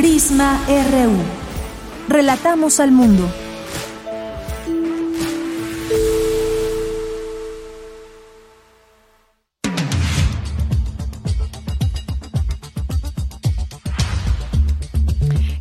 Prisma RU. Relatamos al mundo.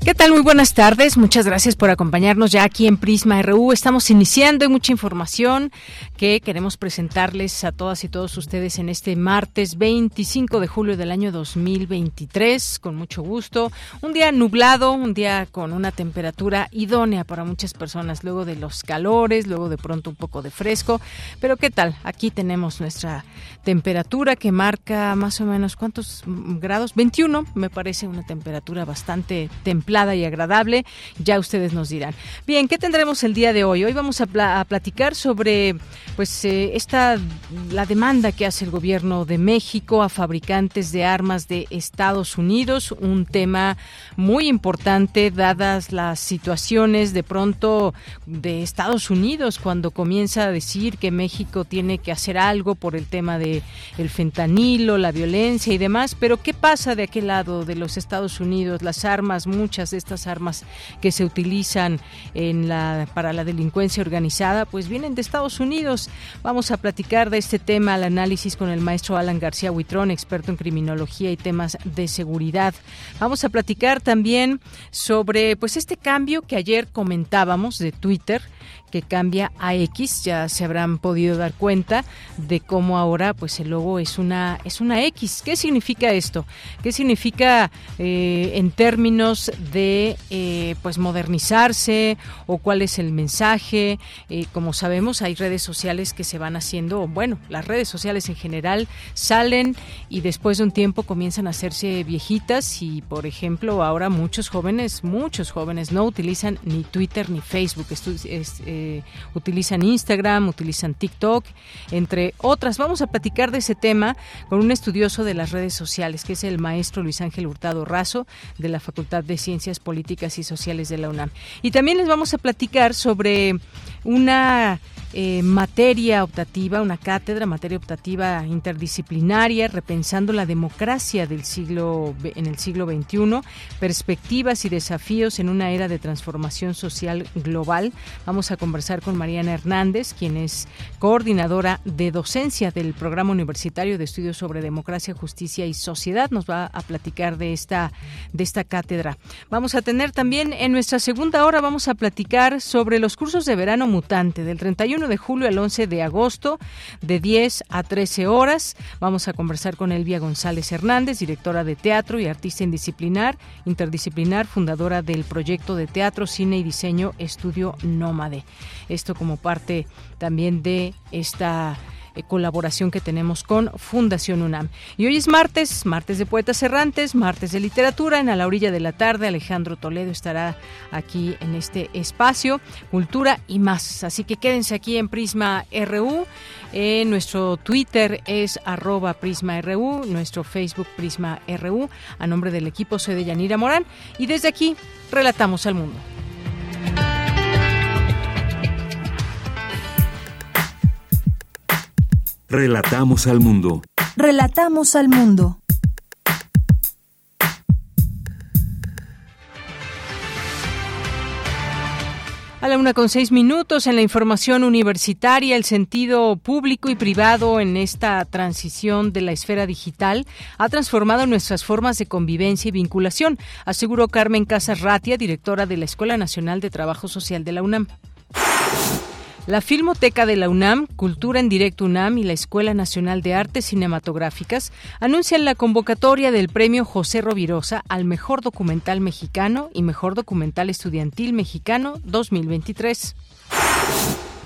¿Qué tal? Muy buenas tardes. Muchas gracias por acompañarnos ya aquí en Prisma RU. Estamos iniciando mucha información que queremos presentarles a todas y todos ustedes en este martes 25 de julio del año 2023. Con mucho gusto. Un día nublado, un día con una temperatura idónea para muchas personas, luego de los calores, luego de pronto un poco de fresco. Pero ¿qué tal? Aquí tenemos nuestra temperatura que marca más o menos cuántos grados? 21, me parece una temperatura bastante templada y agradable. Ya ustedes nos dirán. Bien, ¿qué tendremos el día de hoy? Hoy vamos a, platicar sobre pues eh, esta la demanda que hace el gobierno de México a fabricantes de armas de Estados Unidos, un tema muy importante dadas las situaciones de pronto de Estados Unidos cuando comienza a decir que México tiene que hacer algo por el tema de el fentanilo, la violencia y demás, pero ¿qué pasa de aquel lado de los Estados Unidos? Las armas, muchas de estas armas que se utilizan en la, para la delincuencia organizada, pues vienen de Estados Unidos. Vamos a platicar de este tema, al análisis con el maestro Alan García Huitrón, experto en criminología y temas de seguridad. Vamos a platicar también sobre pues este cambio que ayer comentábamos de Twitter que cambia a X, ya se habrán podido dar cuenta de cómo ahora pues el logo es una es una X. ¿Qué significa esto? ¿Qué significa eh, en términos de eh, pues modernizarse o cuál es el mensaje? Eh, como sabemos hay redes sociales que se van haciendo, bueno, las redes sociales en general salen y después de un tiempo comienzan a hacerse viejitas y por ejemplo ahora muchos jóvenes, muchos jóvenes no utilizan ni Twitter ni Facebook. Eh, utilizan Instagram, utilizan TikTok, entre otras. Vamos a platicar de ese tema con un estudioso de las redes sociales, que es el maestro Luis Ángel Hurtado Razo, de la Facultad de Ciencias Políticas y Sociales de la UNAM. Y también les vamos a platicar sobre una eh, materia optativa, una cátedra, materia optativa interdisciplinaria, repensando la democracia del siglo en el siglo XXI, perspectivas y desafíos en una era de transformación social global. Vamos a conversar con Mariana Hernández, quien es coordinadora de docencia del Programa Universitario de Estudios sobre Democracia, Justicia y Sociedad. Nos va a platicar de esta de esta cátedra. Vamos a tener también en nuestra segunda hora vamos a platicar sobre los cursos de verano mutante del 31 de julio al 11 de agosto, de 10 a 13 horas. Vamos a conversar con Elvia González Hernández, directora de teatro y artista indisciplinar, interdisciplinar, fundadora del proyecto de teatro, cine y diseño Estudio Nómade. Esto como parte también de esta colaboración que tenemos con Fundación UNAM. Y hoy es martes, martes de Poetas Errantes, martes de Literatura. En A la Orilla de la Tarde, Alejandro Toledo estará aquí en este espacio, Cultura y más. Así que quédense aquí en Prisma RU. Eh, nuestro Twitter es arroba Prisma RU, nuestro Facebook Prisma RU. A nombre del equipo soy de Yanira Morán y desde aquí relatamos al mundo. Relatamos al mundo. Relatamos al mundo. A la una con seis minutos en la información universitaria, el sentido público y privado en esta transición de la esfera digital ha transformado nuestras formas de convivencia y vinculación, aseguró Carmen Casas Ratia, directora de la Escuela Nacional de Trabajo Social de la UNAM. La Filmoteca de la UNAM, Cultura en Directo UNAM y la Escuela Nacional de Artes Cinematográficas anuncian la convocatoria del Premio José Rovirosa al Mejor Documental Mexicano y Mejor Documental Estudiantil Mexicano 2023.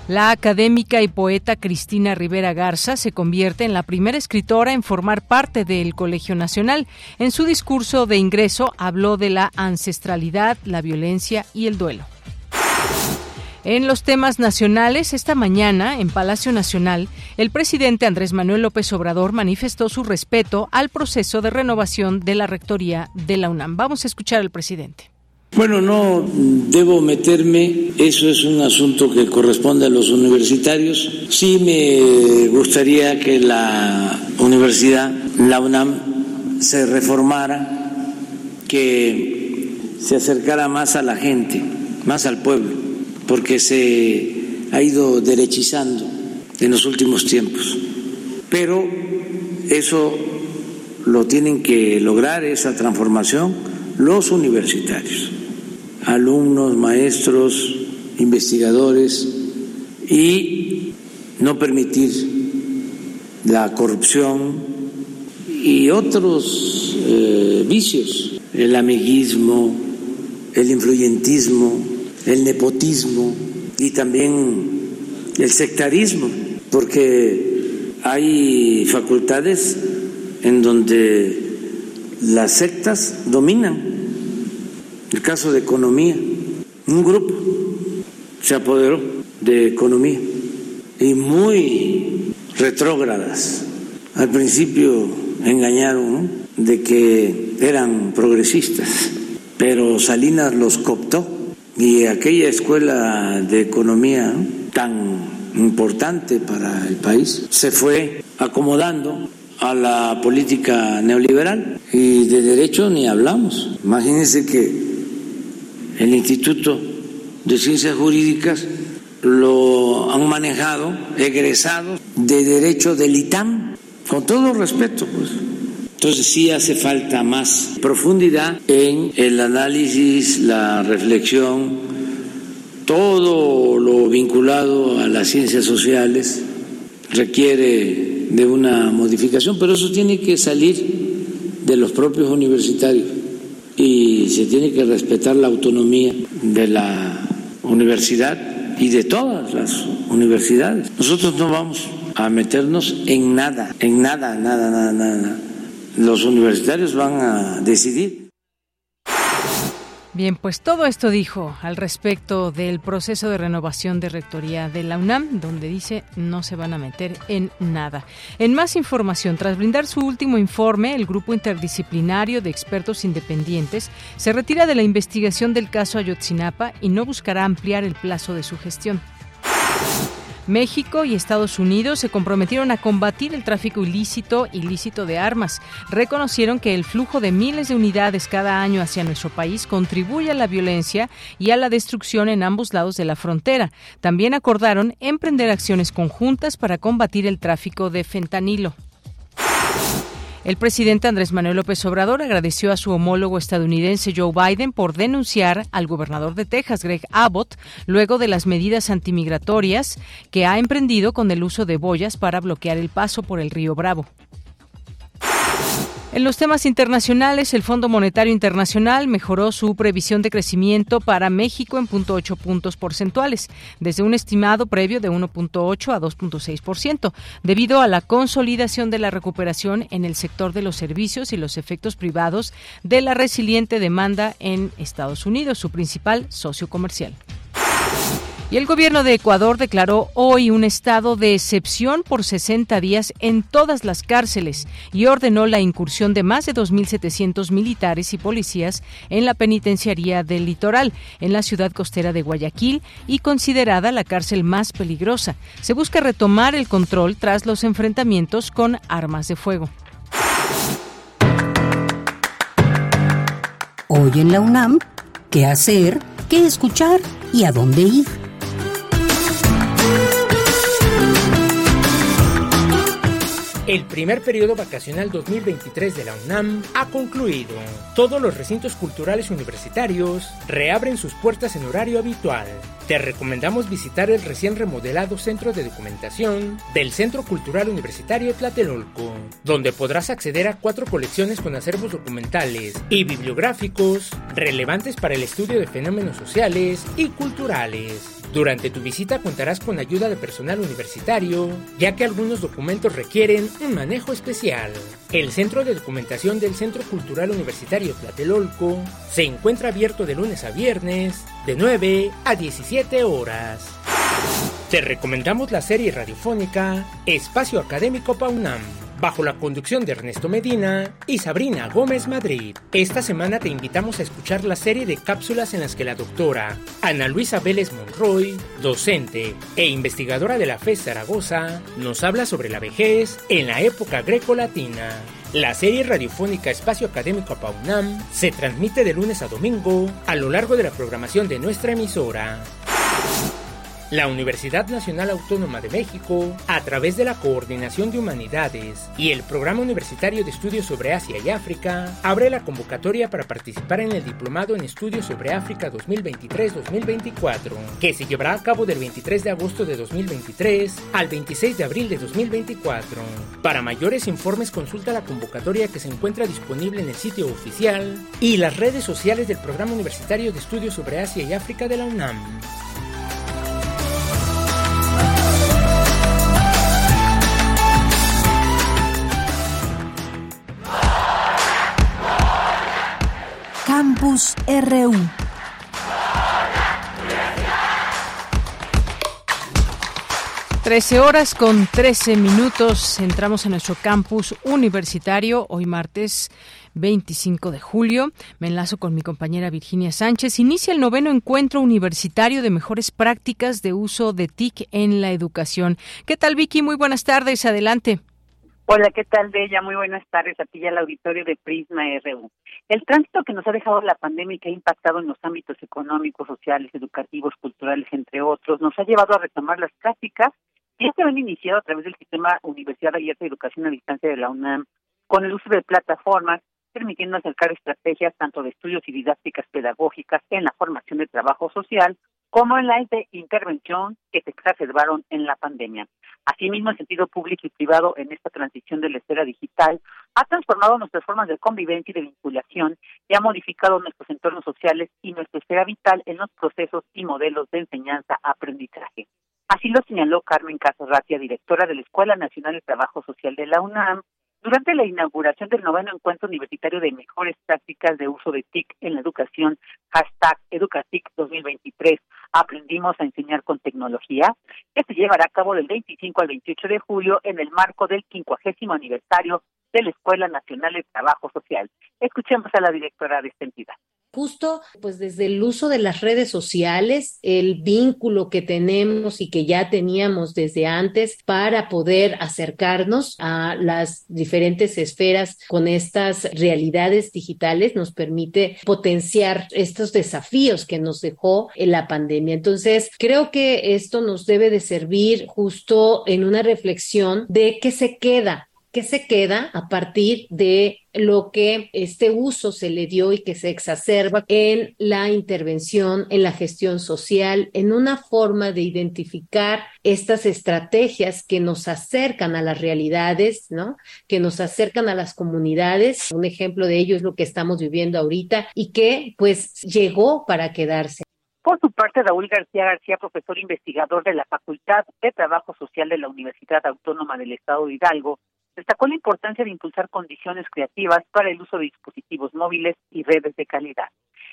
La académica y poeta Cristina Rivera Garza se convierte en la primera escritora en formar parte del Colegio Nacional. En su discurso de ingreso habló de la ancestralidad, la violencia y el duelo. En los temas nacionales, esta mañana, en Palacio Nacional, el presidente Andrés Manuel López Obrador manifestó su respeto al proceso de renovación de la rectoría de la UNAM. Vamos a escuchar al presidente. Bueno, no debo meterme, eso es un asunto que corresponde a los universitarios. Sí me gustaría que la universidad, la UNAM, se reformara, que se acercara más a la gente, más al pueblo, porque se ha ido derechizando en los últimos tiempos. Pero eso lo tienen que lograr, esa transformación, los universitarios alumnos, maestros, investigadores y no permitir la corrupción y otros eh, vicios, el amiguismo, el influyentismo, el nepotismo y también el sectarismo, porque hay facultades en donde las sectas dominan el caso de economía, un grupo se apoderó de economía y muy retrógradas. Al principio engañaron de que eran progresistas, pero Salinas los cooptó y aquella escuela de economía tan importante para el país se fue acomodando a la política neoliberal y de derecho ni hablamos. Imagínense que el Instituto de Ciencias Jurídicas lo han manejado egresados de Derecho del ITAM, con todo respeto, pues. Entonces sí hace falta más profundidad en el análisis, la reflexión, todo lo vinculado a las ciencias sociales requiere de una modificación, pero eso tiene que salir de los propios universitarios y se tiene que respetar la autonomía de la universidad y de todas las universidades. Nosotros no vamos a meternos en nada, en nada, nada, nada, nada. Los universitarios van a decidir. Bien, pues todo esto dijo al respecto del proceso de renovación de rectoría de la UNAM, donde dice no se van a meter en nada. En más información, tras brindar su último informe, el grupo interdisciplinario de expertos independientes se retira de la investigación del caso Ayotzinapa y no buscará ampliar el plazo de su gestión. México y Estados Unidos se comprometieron a combatir el tráfico ilícito ilícito de armas. Reconocieron que el flujo de miles de unidades cada año hacia nuestro país contribuye a la violencia y a la destrucción en ambos lados de la frontera. También acordaron emprender acciones conjuntas para combatir el tráfico de fentanilo. El presidente Andrés Manuel López Obrador agradeció a su homólogo estadounidense Joe Biden por denunciar al gobernador de Texas, Greg Abbott, luego de las medidas antimigratorias que ha emprendido con el uso de boyas para bloquear el paso por el río Bravo. En los temas internacionales, el Fondo Monetario Internacional mejoró su previsión de crecimiento para México en 0.8 puntos porcentuales, desde un estimado previo de 1.8 a 2.6%, debido a la consolidación de la recuperación en el sector de los servicios y los efectos privados de la resiliente demanda en Estados Unidos, su principal socio comercial. Y el gobierno de Ecuador declaró hoy un estado de excepción por 60 días en todas las cárceles y ordenó la incursión de más de 2.700 militares y policías en la penitenciaría del litoral, en la ciudad costera de Guayaquil y considerada la cárcel más peligrosa. Se busca retomar el control tras los enfrentamientos con armas de fuego. Hoy en la UNAM, ¿qué hacer? ¿Qué escuchar? ¿Y a dónde ir? El primer periodo vacacional 2023 de la UNAM ha concluido. Todos los recintos culturales universitarios reabren sus puertas en horario habitual. Te recomendamos visitar el recién remodelado Centro de Documentación del Centro Cultural Universitario Tlatelolco, donde podrás acceder a cuatro colecciones con acervos documentales y bibliográficos relevantes para el estudio de fenómenos sociales y culturales. Durante tu visita contarás con ayuda de personal universitario, ya que algunos documentos requieren un manejo especial. El Centro de Documentación del Centro Cultural Universitario Tlatelolco se encuentra abierto de lunes a viernes, de 9 a 17 horas. Te recomendamos la serie radiofónica Espacio Académico PAUNAM bajo la conducción de Ernesto Medina y Sabrina Gómez Madrid. Esta semana te invitamos a escuchar la serie de cápsulas en las que la doctora Ana Luisa Vélez Monroy, docente e investigadora de la FES Zaragoza, nos habla sobre la vejez en la época greco-latina. La serie radiofónica Espacio Académico PAUNAM se transmite de lunes a domingo a lo largo de la programación de nuestra emisora. La Universidad Nacional Autónoma de México, a través de la Coordinación de Humanidades y el Programa Universitario de Estudios sobre Asia y África, abre la convocatoria para participar en el Diplomado en Estudios sobre África 2023-2024, que se llevará a cabo del 23 de agosto de 2023 al 26 de abril de 2024. Para mayores informes consulta la convocatoria que se encuentra disponible en el sitio oficial y las redes sociales del Programa Universitario de Estudios sobre Asia y África de la UNAM. Campus RU. Trece horas con trece minutos. Entramos en nuestro campus universitario hoy martes 25 de julio. Me enlazo con mi compañera Virginia Sánchez. Inicia el noveno encuentro universitario de mejores prácticas de uso de TIC en la educación. ¿Qué tal, Vicky? Muy buenas tardes. Adelante. Hola, ¿qué tal, Bella? Muy buenas tardes a ti y al auditorio de Prisma RU. El tránsito que nos ha dejado la pandemia y que ha impactado en los ámbitos económicos, sociales, educativos, culturales, entre otros, nos ha llevado a retomar las prácticas que ya se han iniciado a través del sistema Universidad Abierta de Educación a Distancia de la UNAM, con el uso de plataformas, permitiendo acercar estrategias tanto de estudios y didácticas pedagógicas en la formación de trabajo social, como en la de intervención que se exacerbaron en la pandemia. Asimismo, el sentido público y privado en esta transición de la esfera digital ha transformado nuestras formas de convivencia y de vinculación y ha modificado nuestros entornos sociales y nuestra esfera vital en los procesos y modelos de enseñanza-aprendizaje. Así lo señaló Carmen Casarratia, directora de la Escuela Nacional de Trabajo Social de la UNAM, durante la inauguración del noveno encuentro universitario de mejores prácticas de uso de TIC en la educación, hashtag EducaTIC 2023, aprendimos a enseñar con tecnología, que se llevará a cabo del 25 al 28 de julio en el marco del 50 aniversario de la Escuela Nacional de Trabajo Social. Escuchemos a la directora de esta entidad justo pues desde el uso de las redes sociales, el vínculo que tenemos y que ya teníamos desde antes para poder acercarnos a las diferentes esferas con estas realidades digitales nos permite potenciar estos desafíos que nos dejó en la pandemia. Entonces, creo que esto nos debe de servir justo en una reflexión de qué se queda ¿Qué se queda a partir de lo que este uso se le dio y que se exacerba en la intervención, en la gestión social, en una forma de identificar estas estrategias que nos acercan a las realidades, ¿no? Que nos acercan a las comunidades. Un ejemplo de ello es lo que estamos viviendo ahorita y que pues llegó para quedarse. Por su parte, Raúl García García, profesor investigador de la Facultad de Trabajo Social de la Universidad Autónoma del Estado de Hidalgo, destacó la importancia de impulsar condiciones creativas para el uso de dispositivos móviles y redes de calidad.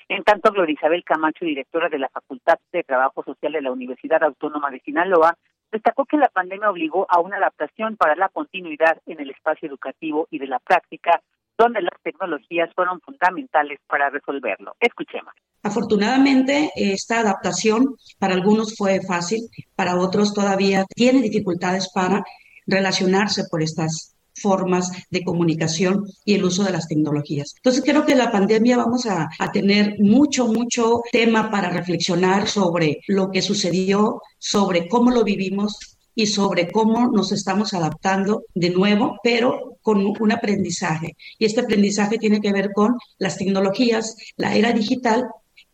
En tanto, Gloria Isabel Camacho, directora de la Facultad de Trabajo Social de la Universidad Autónoma de Sinaloa, destacó que la pandemia obligó a una adaptación para la continuidad en el espacio educativo y de la práctica, donde las tecnologías fueron fundamentales para resolverlo. Escuchemos. Afortunadamente, esta adaptación para algunos fue fácil, para otros todavía tiene dificultades para relacionarse por estas formas de comunicación y el uso de las tecnologías. Entonces creo que la pandemia vamos a, tener mucho, mucho tema para reflexionar sobre lo que sucedió, sobre cómo lo vivimos y sobre cómo nos estamos adaptando de nuevo, pero con un aprendizaje. Y este aprendizaje tiene que ver con las tecnologías, la era digital,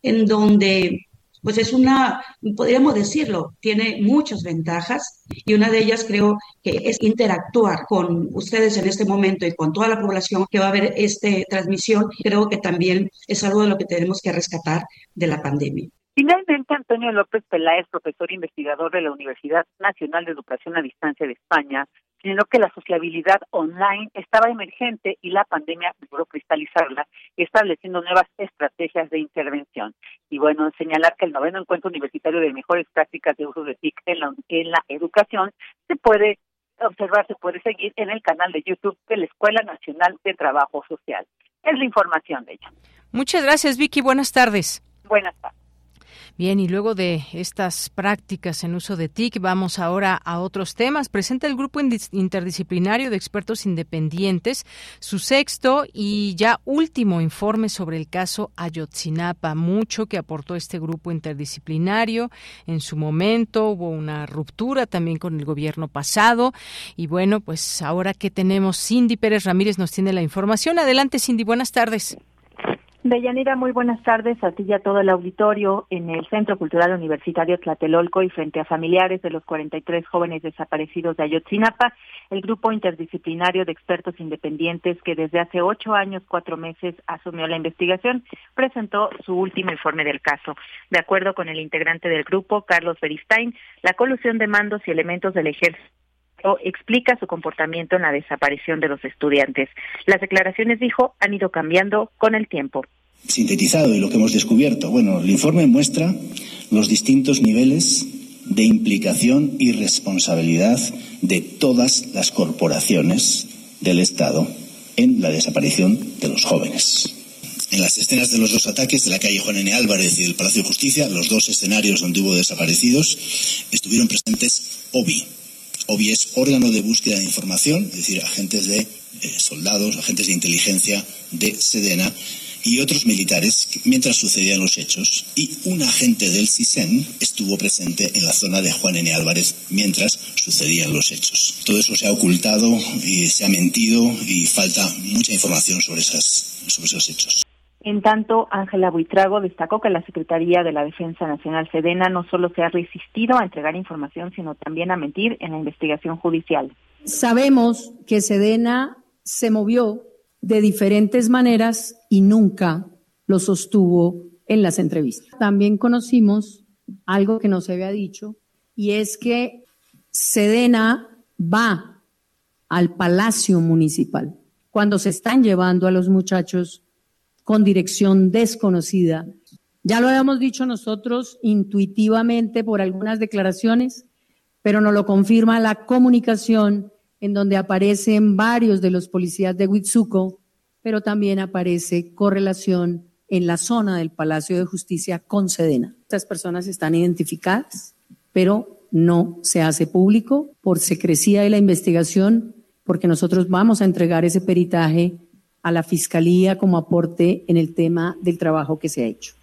en donde pues es una, podríamos decirlo, tiene muchas ventajas y una de ellas creo que es interactuar con ustedes en este momento y con toda la población que va a ver esta transmisión. Creo que también es algo de lo que tenemos que rescatar de la pandemia. Finalmente, Antonio López Peláez, profesor investigador de la Universidad Nacional de Educación a Distancia de España, señaló que la sociabilidad online estaba emergente y la pandemia logró cristalizarla, estableciendo nuevas estrategias de intervención. Y bueno, señalar que el noveno encuentro universitario de mejores prácticas de uso de TIC en la, en la educación se puede observar, se puede seguir en el canal de YouTube de la Escuela Nacional de Trabajo Social. Es la información de ella. Muchas gracias, Vicky. Buenas tardes. Buenas tardes. Bien, y luego de estas prácticas en uso de TIC, vamos ahora a otros temas. Presenta el Grupo Interdisciplinario de Expertos Independientes su sexto y ya último informe sobre el caso Ayotzinapa. Mucho que aportó este grupo interdisciplinario. En su momento hubo una ruptura también con el gobierno pasado. Y bueno, pues ahora que tenemos, Cindy Pérez Ramírez nos tiene la información. Adelante, Cindy, buenas tardes. Deyanira, muy buenas tardes a ti y a todo el auditorio en el Centro Cultural Universitario Tlatelolco y frente a familiares de los 43 jóvenes desaparecidos de Ayotzinapa, el grupo interdisciplinario de expertos independientes que desde hace ocho años, cuatro meses asumió la investigación, presentó su último informe del caso. De acuerdo con el integrante del grupo, Carlos Beristain, la colusión de mandos y elementos del ejército explica su comportamiento en la desaparición de los estudiantes. Las declaraciones, dijo, han ido cambiando con el tiempo sintetizado y lo que hemos descubierto? Bueno, el informe muestra los distintos niveles de implicación y responsabilidad de todas las corporaciones del Estado en la desaparición de los jóvenes. En las escenas de los dos ataques de la calle Juan N. Álvarez y del Palacio de Justicia, los dos escenarios donde hubo desaparecidos, estuvieron presentes OBI. OBI es órgano de búsqueda de información, es decir, agentes de eh, soldados, agentes de inteligencia de Sedena, y otros militares mientras sucedían los hechos y un agente del CISEN estuvo presente en la zona de Juan N. Álvarez mientras sucedían los hechos. Todo eso se ha ocultado y se ha mentido y falta mucha información sobre, esas, sobre esos hechos. En tanto, Ángela Buitrago destacó que la Secretaría de la Defensa Nacional Sedena no solo se ha resistido a entregar información, sino también a mentir en la investigación judicial. Sabemos que Sedena se movió de diferentes maneras y nunca lo sostuvo en las entrevistas. También conocimos algo que no se había dicho y es que Sedena va al Palacio Municipal cuando se están llevando a los muchachos con dirección desconocida. Ya lo habíamos dicho nosotros intuitivamente por algunas declaraciones, pero nos lo confirma la comunicación en donde aparecen varios de los policías de Huitzuco, pero también aparece correlación en la zona del Palacio de Justicia con Sedena. Estas personas están identificadas, pero no se hace público por secrecía de la investigación, porque nosotros vamos a entregar ese peritaje a la Fiscalía como aporte en el tema del trabajo que se ha hecho.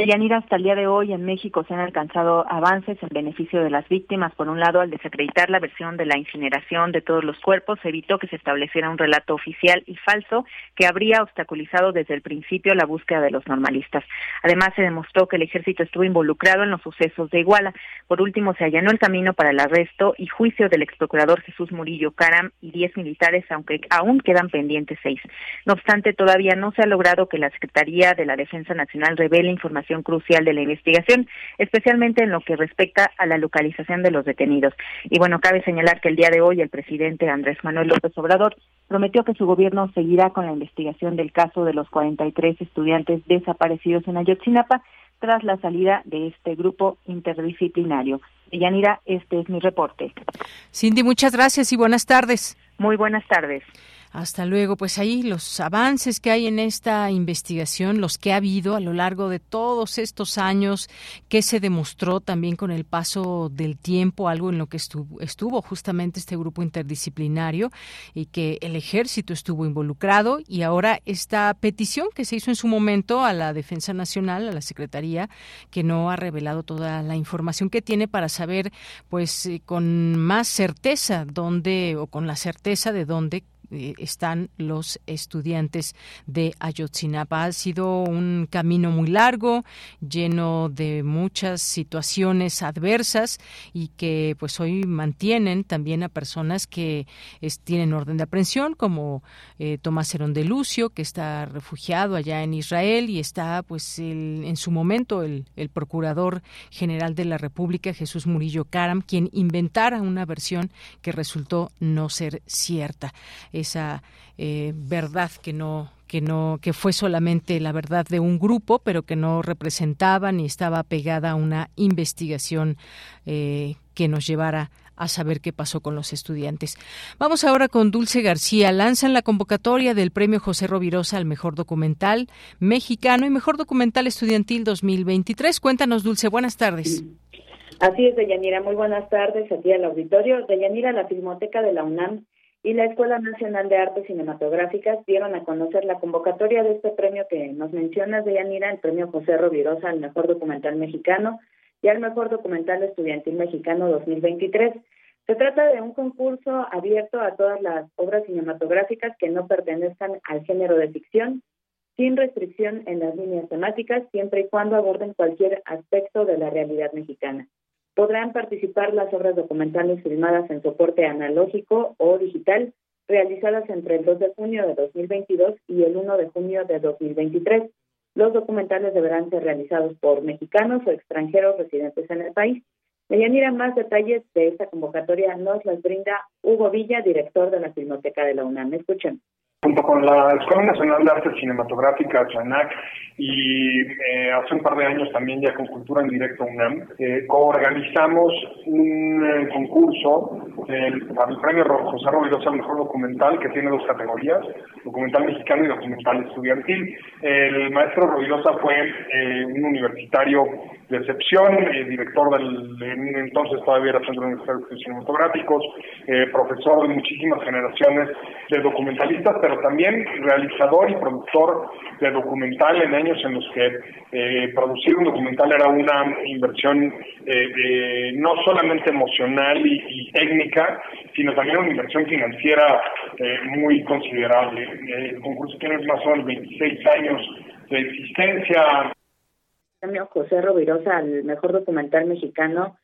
Deyanira, hasta el día de hoy en México se han alcanzado avances en beneficio de las víctimas. Por un lado, al desacreditar la versión de la incineración de todos los cuerpos, se evitó que se estableciera un relato oficial y falso que habría obstaculizado desde el principio la búsqueda de los normalistas. Además, se demostró que el ejército estuvo involucrado en los sucesos de Iguala. Por último, se allanó el camino para el arresto y juicio del ex procurador Jesús Murillo Caram y diez militares, aunque aún quedan pendientes seis. No obstante, todavía no se ha logrado que la Secretaría de la Defensa Nacional revele información crucial de la investigación, especialmente en lo que respecta a la localización de los detenidos. Y bueno, cabe señalar que el día de hoy el presidente Andrés Manuel López Obrador prometió que su gobierno seguirá con la investigación del caso de los 43 estudiantes desaparecidos en Ayotzinapa tras la salida de este grupo interdisciplinario. Yanira, este es mi reporte. Cindy, muchas gracias y buenas tardes. Muy buenas tardes. Hasta luego. Pues ahí los avances que hay en esta investigación, los que ha habido a lo largo de todos estos años, que se demostró también con el paso del tiempo, algo en lo que estuvo, estuvo justamente este grupo interdisciplinario y que el ejército estuvo involucrado y ahora esta petición que se hizo en su momento a la Defensa Nacional, a la Secretaría, que no ha revelado toda la información que tiene para saber, pues, eh, con más certeza dónde o con la certeza de dónde eh, están los estudiantes de Ayotzinapa. Ha sido un camino muy largo, lleno de muchas situaciones adversas y que pues hoy mantienen también a personas que tienen orden de aprehensión, como eh, Tomás Herón de Lucio, que está refugiado allá en Israel y está pues en su momento el, el procurador general de la República, Jesús Murillo Caram, quien inventara una versión que resultó no ser cierta. Esa eh, verdad que no que no que fue solamente la verdad de un grupo pero que no representaba ni estaba pegada a una investigación eh, que nos llevara a saber qué pasó con los estudiantes. Vamos ahora con Dulce García. Lanzan la convocatoria del Premio José Rovirosa al Mejor Documental Mexicano y Mejor Documental Estudiantil 2023. Cuéntanos, Dulce. Buenas tardes. Así es, Deyanira. Muy buenas tardes aquí al auditorio. Deyanira, la Filmoteca de la UNAM y la Escuela Nacional de Artes Cinematográficas dieron a conocer la convocatoria de este premio que nos mencionas, Deyanira, el Premio José Rovirosa al Mejor Documental Mexicano y al Mejor Documental Estudiantil Mexicano 2023. Se trata de un concurso abierto a todas las obras cinematográficas que no pertenezcan al género de ficción, sin restricción en las líneas temáticas, siempre y cuando aborden cualquier aspecto de la realidad mexicana. Podrán participar las obras documentales filmadas en soporte analógico o digital, realizadas entre el 2 de junio de 2022 y el 1 de junio de 2023. Los documentales deberán ser realizados por mexicanos o extranjeros residentes en el país. Medianira, más detalles de esta convocatoria nos las brinda Hugo Villa, director de la Filmoteca de la UNAM. Escuchen junto con la Escuela Nacional de Artes Cinematográficas, CHANAC, y eh, hace un par de años también ya con Cultura en Directo UNAM, eh, coorganizamos un eh, concurso para el premio José Rovirosa al Mejor Documental, que tiene dos categorías, documental mexicano y documental estudiantil. El maestro Rovirosa fue un universitario de excepción, director del entonces todavía era Centro Universitario de Cinematográficos, profesor de muchísimas generaciones de documentalistas, pero también realizador y productor de documental en años en los que eh, producir un documental era una inversión eh, no solamente emocional y, técnica, sino también una inversión financiera eh, muy considerable. El concurso tiene más o menos 26 años de existencia. premio José Rovirosa al mejor documental mexicano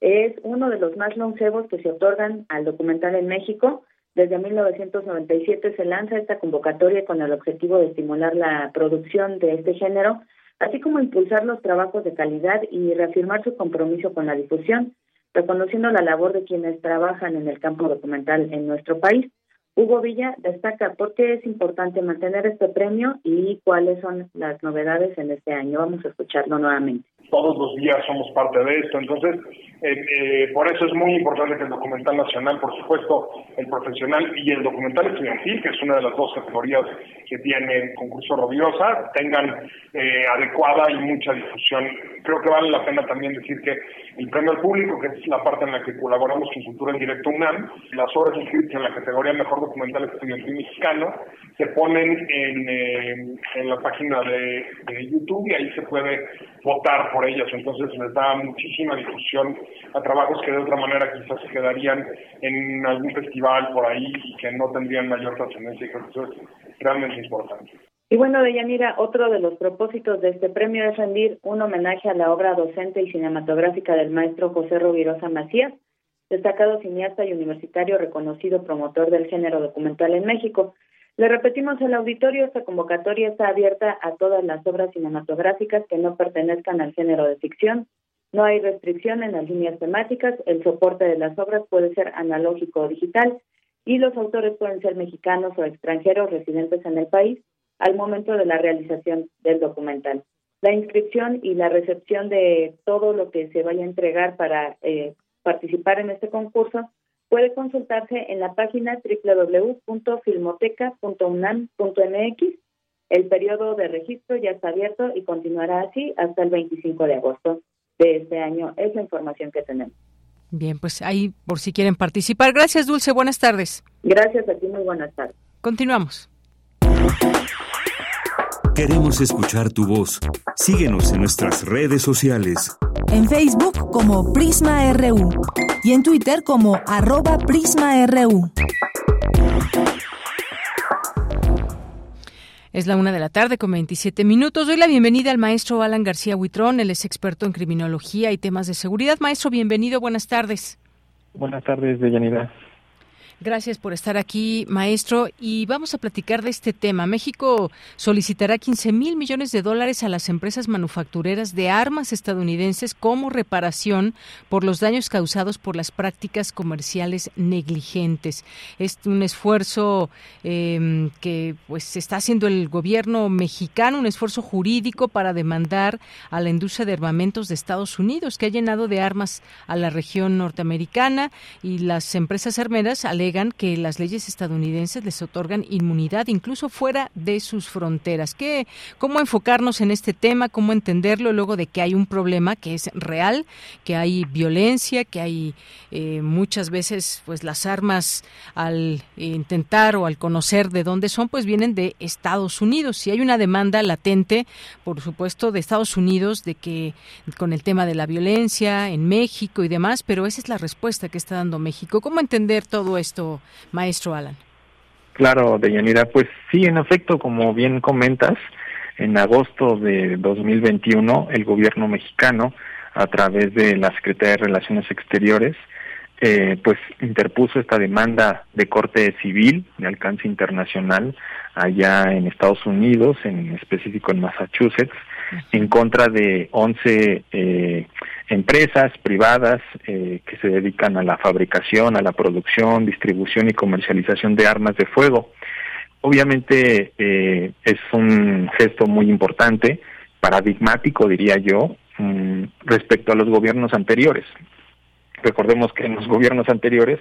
es uno de los más longevos que se otorgan al documental en México desde 1997 se lanza esta convocatoria con el objetivo de estimular la producción de este género, así como impulsar los trabajos de calidad y reafirmar su compromiso con la difusión, reconociendo la labor de quienes trabajan en el campo documental en nuestro país. Hugo Villa destaca por qué es importante mantener este premio y cuáles son las novedades en este año. Vamos a escucharlo nuevamente. Todos los días somos parte de esto, entonces eh, eh, por eso es muy importante que el documental nacional, por supuesto, el profesional y el documental estudiantil, que es una de las dos categorías que tiene el concurso Robiosa, tengan eh, adecuada y mucha difusión. Creo que vale la pena también decir que el premio al público, que es la parte en la que colaboramos con Cultura en Directo UNAM, las obras inscritas en la categoría Mejor Documental Estudiantil Mexicano se ponen en, eh, en la página de, YouTube y ahí se puede votar por ellas. Entonces les da muchísima difusión a trabajos que de otra manera quizás se quedarían en algún festival por ahí y que no tendrían mayor trascendencia. Y creo que eso es realmente importante. Y bueno, Deyanira, otro de los propósitos de este premio es rendir un homenaje a la obra docente y cinematográfica del maestro José Rovirosa Macías, destacado cineasta y universitario reconocido promotor del género documental en México. Le repetimos el auditorio, esta convocatoria está abierta a todas las obras cinematográficas que no pertenezcan al género de ficción. No hay restricción en las líneas temáticas, el soporte de las obras puede ser analógico o digital y los autores pueden ser mexicanos o extranjeros residentes en el país al momento de la realización del documental. La inscripción y la recepción de todo lo que se vaya a entregar para eh, participar en este concurso puede consultarse en la página www.filmoteca.unam.mx. El periodo de registro ya está abierto y continuará así hasta el 25 de agosto de este año. Es la información que tenemos. Bien, pues ahí por si quieren participar. Gracias, Dulce. Buenas tardes. Gracias a ti. Muy buenas tardes. Continuamos. Queremos escuchar tu voz. Síguenos en nuestras redes sociales. En Facebook como Prisma RU y en Twitter como arroba PrismaRU. Es la una de la tarde con 27 minutos. Doy la bienvenida al maestro Alan García Huitrón. Él es experto en criminología y temas de seguridad. Maestro, bienvenido. Buenas tardes. Buenas tardes, Deyanira. Gracias por estar aquí, maestro. Y vamos a platicar de este tema. México solicitará 15 mil millones de dólares a las empresas manufactureras de armas estadounidenses como reparación por los daños causados por las prácticas comerciales negligentes. Es un esfuerzo eh, que pues está haciendo el gobierno mexicano, un esfuerzo jurídico para demandar a la industria de armamentos de Estados Unidos, que ha llenado de armas a la región norteamericana y las empresas armeras alegan que las leyes estadounidenses les otorgan inmunidad incluso fuera de sus fronteras. ¿Qué, ¿Cómo enfocarnos en este tema? ¿Cómo entenderlo luego de que hay un problema que es real, que hay violencia, que hay eh, muchas veces pues las armas al intentar o al conocer de dónde son pues vienen de Estados Unidos. Si hay una demanda latente, por supuesto, de Estados Unidos de que con el tema de la violencia en México y demás, pero esa es la respuesta que está dando México. ¿Cómo entender todo esto? Maestro Alan. Claro, Deyanira, pues sí, en efecto, como bien comentas, en agosto de 2021 el gobierno mexicano, a través de la Secretaría de Relaciones Exteriores, eh, pues interpuso esta demanda de corte civil de alcance internacional allá en Estados Unidos, en específico en Massachusetts, en contra de 11 eh, empresas privadas eh, que se dedican a la fabricación, a la producción, distribución y comercialización de armas de fuego. Obviamente eh, es un gesto muy importante, paradigmático diría yo, mm, respecto a los gobiernos anteriores. Recordemos que en los gobiernos anteriores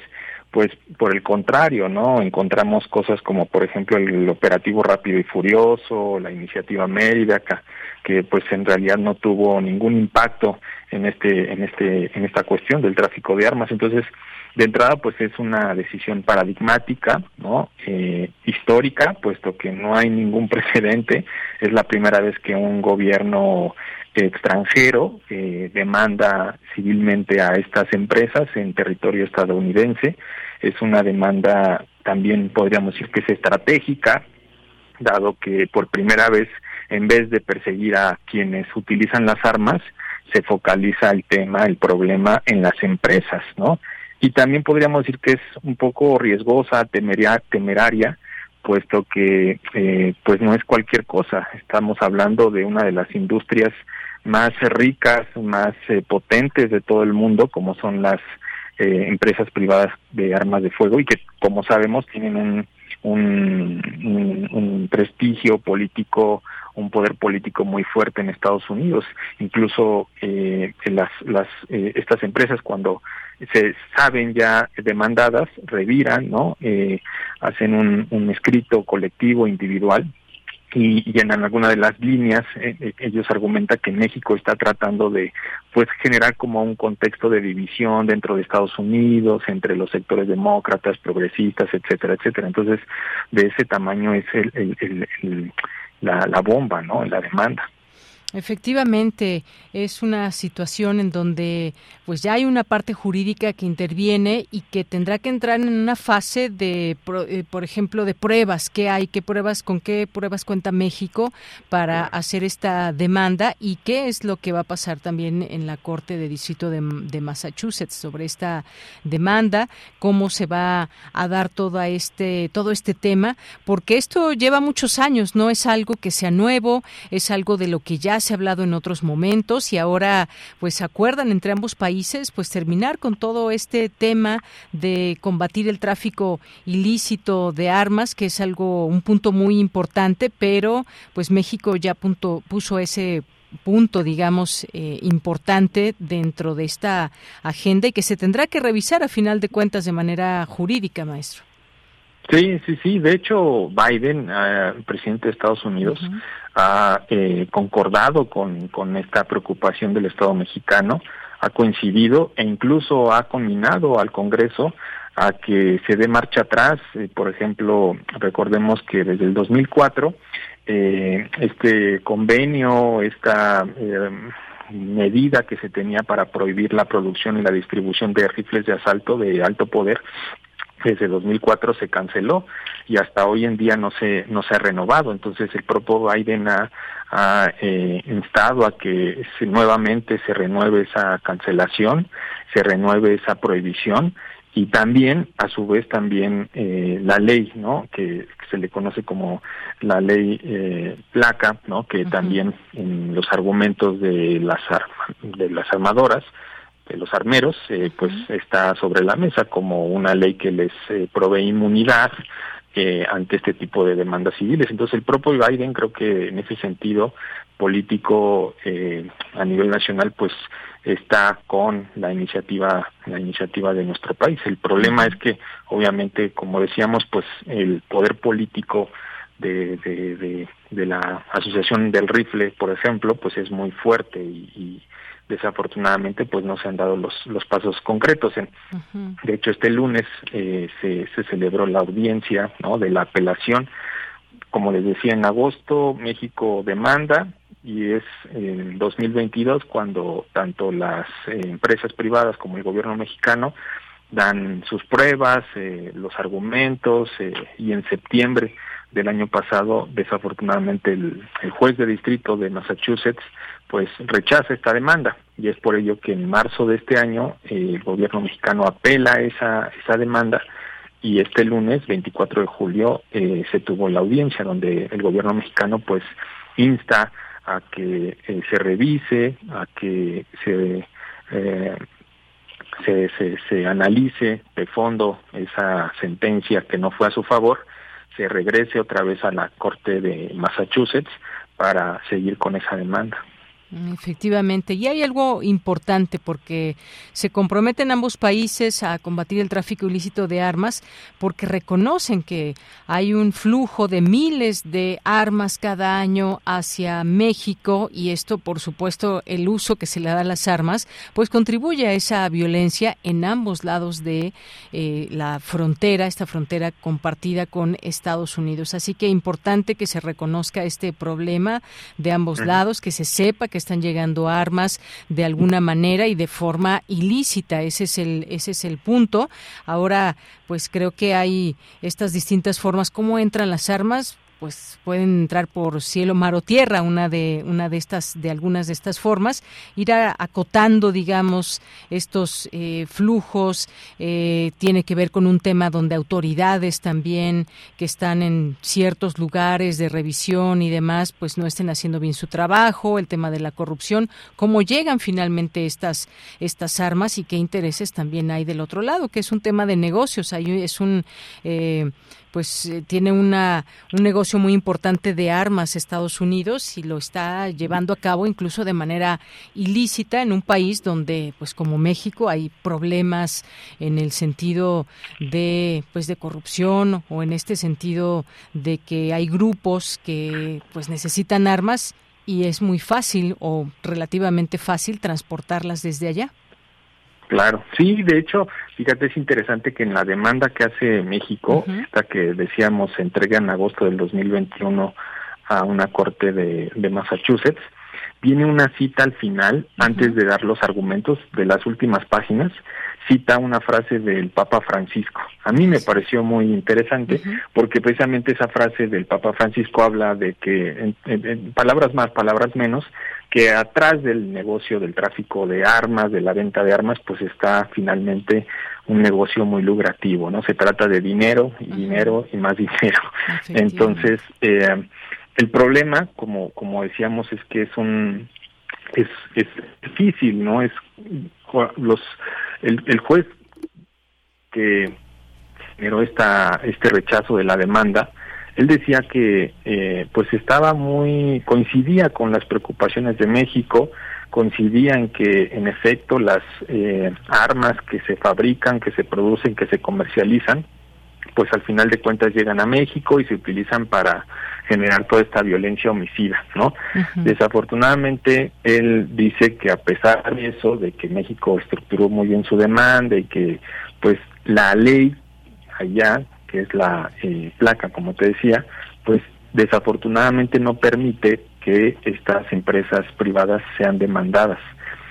pues por el contrario, ¿no? Encontramos cosas como por ejemplo el operativo rápido y furioso, la iniciativa Mérida, que pues en realidad no tuvo ningún impacto en este en este en esta cuestión del tráfico de armas. Entonces, de entrada pues es una decisión paradigmática, ¿no? Eh, histórica, puesto que no hay ningún precedente, es la primera vez que un gobierno extranjero eh, demanda civilmente a estas empresas en territorio estadounidense. Es una demanda también podríamos decir que es estratégica, dado que por primera vez en vez de perseguir a quienes utilizan las armas, se focaliza el tema, el problema en las empresas, ¿no? Y también podríamos decir que es un poco riesgosa, temeraria, puesto que eh, pues no es cualquier cosa. Estamos hablando de una de las industrias más ricas, más eh, potentes de todo el mundo, como son las eh, empresas privadas de armas de fuego y que, como sabemos, tienen un, un, un, prestigio político, un poder político muy fuerte en Estados Unidos. Incluso eh, las, las, eh, estas empresas cuando se saben ya demandadas, reviran, ¿no? Eh, hacen un, un escrito colectivo, individual, y, y, en alguna de las líneas eh, eh, ellos argumentan que México está tratando de pues generar como un contexto de división dentro de Estados Unidos entre los sectores demócratas progresistas etcétera etcétera. Entonces de ese tamaño es el, el, el, la, la bomba no la demanda Efectivamente, es una situación en donde pues ya hay una parte jurídica que interviene y que tendrá que entrar en una fase de, eh, por ejemplo, de pruebas. ¿Qué hay? ¿Qué pruebas? ¿Con qué pruebas cuenta México para hacer esta demanda? ¿Y qué es lo que va a pasar también en la Corte de Distrito de, de Massachusetts sobre esta demanda? ¿Cómo se va a dar todo este, todo este tema? Porque esto lleva muchos años, no es algo que sea nuevo, es algo de lo que ya se ha hablado en otros momentos y ahora pues acuerdan entre ambos países pues terminar con todo este tema de combatir el tráfico ilícito de armas que es algo un punto muy importante pero pues México ya punto, puso ese punto, digamos, eh, importante dentro de esta agenda y que se tendrá que revisar a final de cuentas de manera jurídica, maestro. Sí, sí, sí. De hecho, Biden, eh, presidente de Estados Unidos, ha eh, concordado con, con esta preocupación del Estado mexicano, ha coincidido e incluso ha combinado al Congreso a que se dé marcha atrás. Eh, por ejemplo, recordemos que desde el 2004 eh, este convenio, esta eh, medida que se tenía para prohibir la producción y la distribución de rifles de asalto de alto poder desde 2004 se canceló y hasta hoy en día no se no se ha renovado. Entonces el propio Biden ha, eh, instado a que se, nuevamente se renueve esa cancelación se renueve esa prohibición y también a su vez también eh, la ley no que, se le conoce como la ley eh, placa no que también en los argumentos de las de las armadoras de los armeros eh, pues está sobre la mesa como una ley que les eh, provee inmunidad eh, ante este tipo de demandas civiles. Entonces el propio Biden creo que en ese sentido político eh, a nivel nacional pues está con la iniciativa la iniciativa de nuestro país. El problema es que obviamente como decíamos pues el poder político de, de, de, de la asociación del rifle por ejemplo pues es muy fuerte y, y desafortunadamente pues no se han dado los, los pasos concretos. En, De hecho, este lunes eh, se, se celebró la audiencia ¿no? de la apelación. Como les decía, en agosto México demanda y es en 2022 cuando tanto las eh, empresas privadas como el gobierno mexicano dan sus pruebas, eh, los argumentos eh, y en septiembre del año pasado, desafortunadamente, el, el, juez de distrito de Massachusetts pues rechaza esta demanda. Y es por ello que en marzo de este año eh, el gobierno mexicano apela esa, esa demanda y este lunes, 24 de julio, eh, se tuvo la audiencia donde el gobierno mexicano pues insta a que eh, se revise, a que se, se, se analice de fondo esa sentencia que no fue a su favor se regrese otra vez a la Corte de Massachusetts para seguir con esa demanda. Efectivamente, y hay algo importante porque se comprometen ambos países a combatir el tráfico ilícito de armas porque reconocen que hay un flujo de miles de armas cada año hacia México y esto, por supuesto, el uso que se le da a las armas, pues contribuye a esa violencia en ambos lados de eh, la frontera, esta frontera compartida con Estados Unidos. Así que importante que se reconozca este problema de ambos lados, que se sepa que están llegando armas de alguna manera y de forma ilícita. Ese es el, ese es el punto. Ahora, pues creo que hay estas distintas formas. ¿Cómo entran las armas? Pues pueden entrar por cielo, mar o tierra, una de una de estas de algunas de estas formas, ir acotando, digamos, estos eh, flujos. Eh, tiene que ver con un tema donde autoridades también que están en ciertos lugares de revisión y demás, pues no estén haciendo bien su trabajo. El tema de la corrupción, cómo llegan finalmente estas estas armas y qué intereses también hay del otro lado, que es un tema de negocios. Ahí es un eh, pues eh, tiene una, un negocio muy importante de armas Estados Unidos y lo está llevando a cabo incluso de manera ilícita en un país donde pues como México hay problemas en el sentido de pues de corrupción o en este sentido de que hay grupos que pues necesitan armas y es muy fácil o relativamente fácil transportarlas desde allá. Claro, sí, de hecho, fíjate, es interesante que en la demanda que hace México, esta que decíamos se entrega en agosto del 2021 a una corte de, de Massachusetts, viene una cita al final, antes de dar los argumentos de las últimas páginas, cita una frase del Papa Francisco. A mí me pareció muy interesante porque precisamente esa frase del Papa Francisco habla de que, en, palabras más, palabras menos, que atrás del negocio del tráfico de armas, de la venta de armas, pues está finalmente un negocio muy lucrativo, ¿no? Se trata de dinero y dinero y más dinero. Entonces, eh, el problema, como, como decíamos, es que es un es, es difícil, ¿no? Es los el, el juez que generó esta este rechazo de la demanda él decía que eh, pues estaba muy coincidía con las preocupaciones de México coincidía en que en efecto las eh, armas que se fabrican que se producen que se comercializan pues al final de cuentas llegan a México y se utilizan para generar toda esta violencia homicida, ¿no? Desafortunadamente, él dice que a pesar de eso, de que México estructuró muy bien su demanda y que, pues, la ley allá, que es la eh, placa, como te decía, pues, desafortunadamente no permite que estas empresas privadas sean demandadas.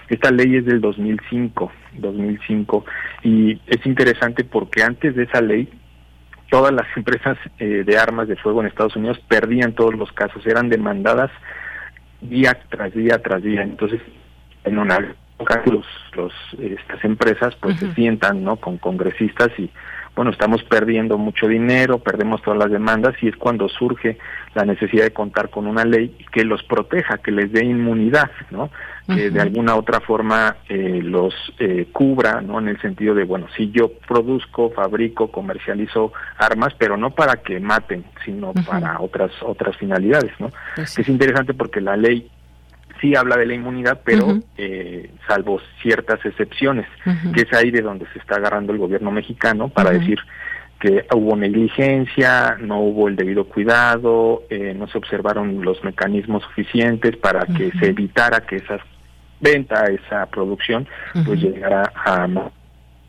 Esta ley es del 2005, 2005 y es interesante porque antes de esa ley todas las empresas eh, de armas de fuego en Estados Unidos perdían todos los casos, eran demandadas día tras día tras día. Entonces, en una los, los estas empresas pues se sientan no con congresistas y bueno estamos perdiendo mucho dinero perdemos todas las demandas y es cuando surge la necesidad de contar con una ley que los proteja que les dé inmunidad no que de alguna otra forma eh, los eh, cubra no en el sentido de bueno si yo produzco fabrico comercializo armas pero no para que maten sino para otras otras finalidades no pues es interesante porque la ley sí habla de la inmunidad, pero eh, salvo ciertas excepciones, que es ahí de donde se está agarrando el gobierno mexicano para decir que hubo negligencia, no hubo el debido cuidado, eh, no se observaron los mecanismos suficientes para que se evitara que esa venta, esa producción, pues llegara a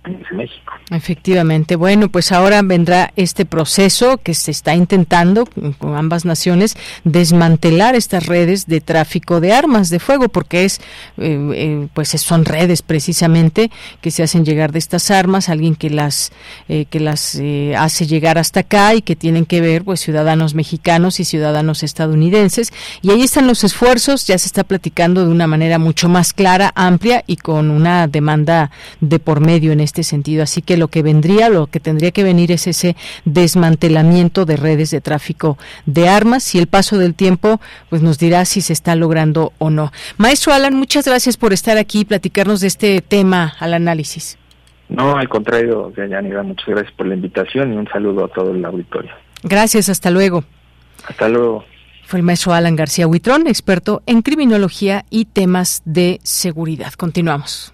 México. Efectivamente. Bueno, pues ahora vendrá este proceso que se está intentando con ambas naciones desmantelar estas redes de tráfico de armas de fuego, porque es, eh, eh, pues son redes precisamente que se hacen llegar de estas armas, alguien que las eh, que las hace llegar hasta acá y que tienen que ver, pues ciudadanos mexicanos y ciudadanos estadounidenses. Y ahí están los esfuerzos. Ya se está platicando de una manera mucho más clara, amplia y con una demanda de por medio en este este sentido. Así que lo que vendría, lo que tendría que venir es ese desmantelamiento de redes de tráfico de armas y el paso del tiempo pues nos dirá si se está logrando o no. Maestro Alan, muchas gracias por estar aquí y platicarnos de este tema al análisis. No, al contrario, Yanira, muchas gracias por la invitación y un saludo a todo el auditorio. Gracias, hasta luego. Hasta luego. Fue el maestro Alan García Huitrón, experto en criminología y temas de seguridad. Continuamos.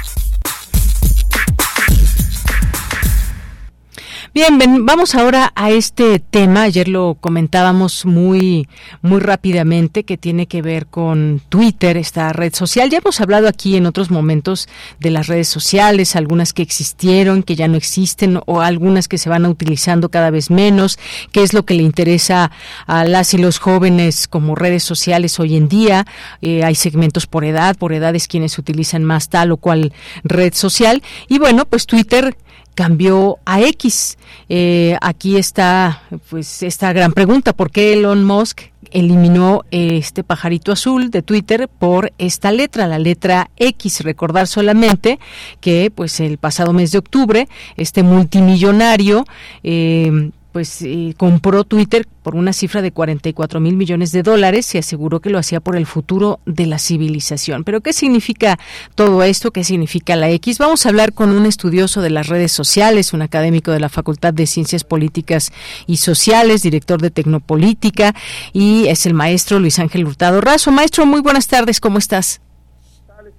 Bien, vamos ahora a este tema. Ayer lo comentábamos muy, muy rápidamente, que tiene que ver con Twitter, esta red social. Ya hemos hablado aquí en otros momentos de las redes sociales, algunas que existieron, que ya no existen, o algunas que se van utilizando cada vez menos. ¿Qué es lo que le interesa a las y los jóvenes como redes sociales hoy en día? Eh, hay segmentos por edad, por edades quienes utilizan más tal o cual red social. Y bueno, pues Twitter cambió a X. Eh, aquí está pues esta gran pregunta, ¿por qué Elon Musk eliminó este pajarito azul de Twitter por esta letra, la letra X. Recordar solamente que pues el pasado mes de octubre este multimillonario eh, pues eh, compró Twitter por una cifra de 44 mil millones de dólares y aseguró que lo hacía por el futuro de la civilización. Pero ¿qué significa todo esto? ¿Qué significa la X? Vamos a hablar con un estudioso de las redes sociales, un académico de la Facultad de Ciencias Políticas y Sociales, director de Tecnopolítica y es el maestro Luis Ángel Hurtado Razo. Maestro, muy buenas tardes, ¿cómo estás?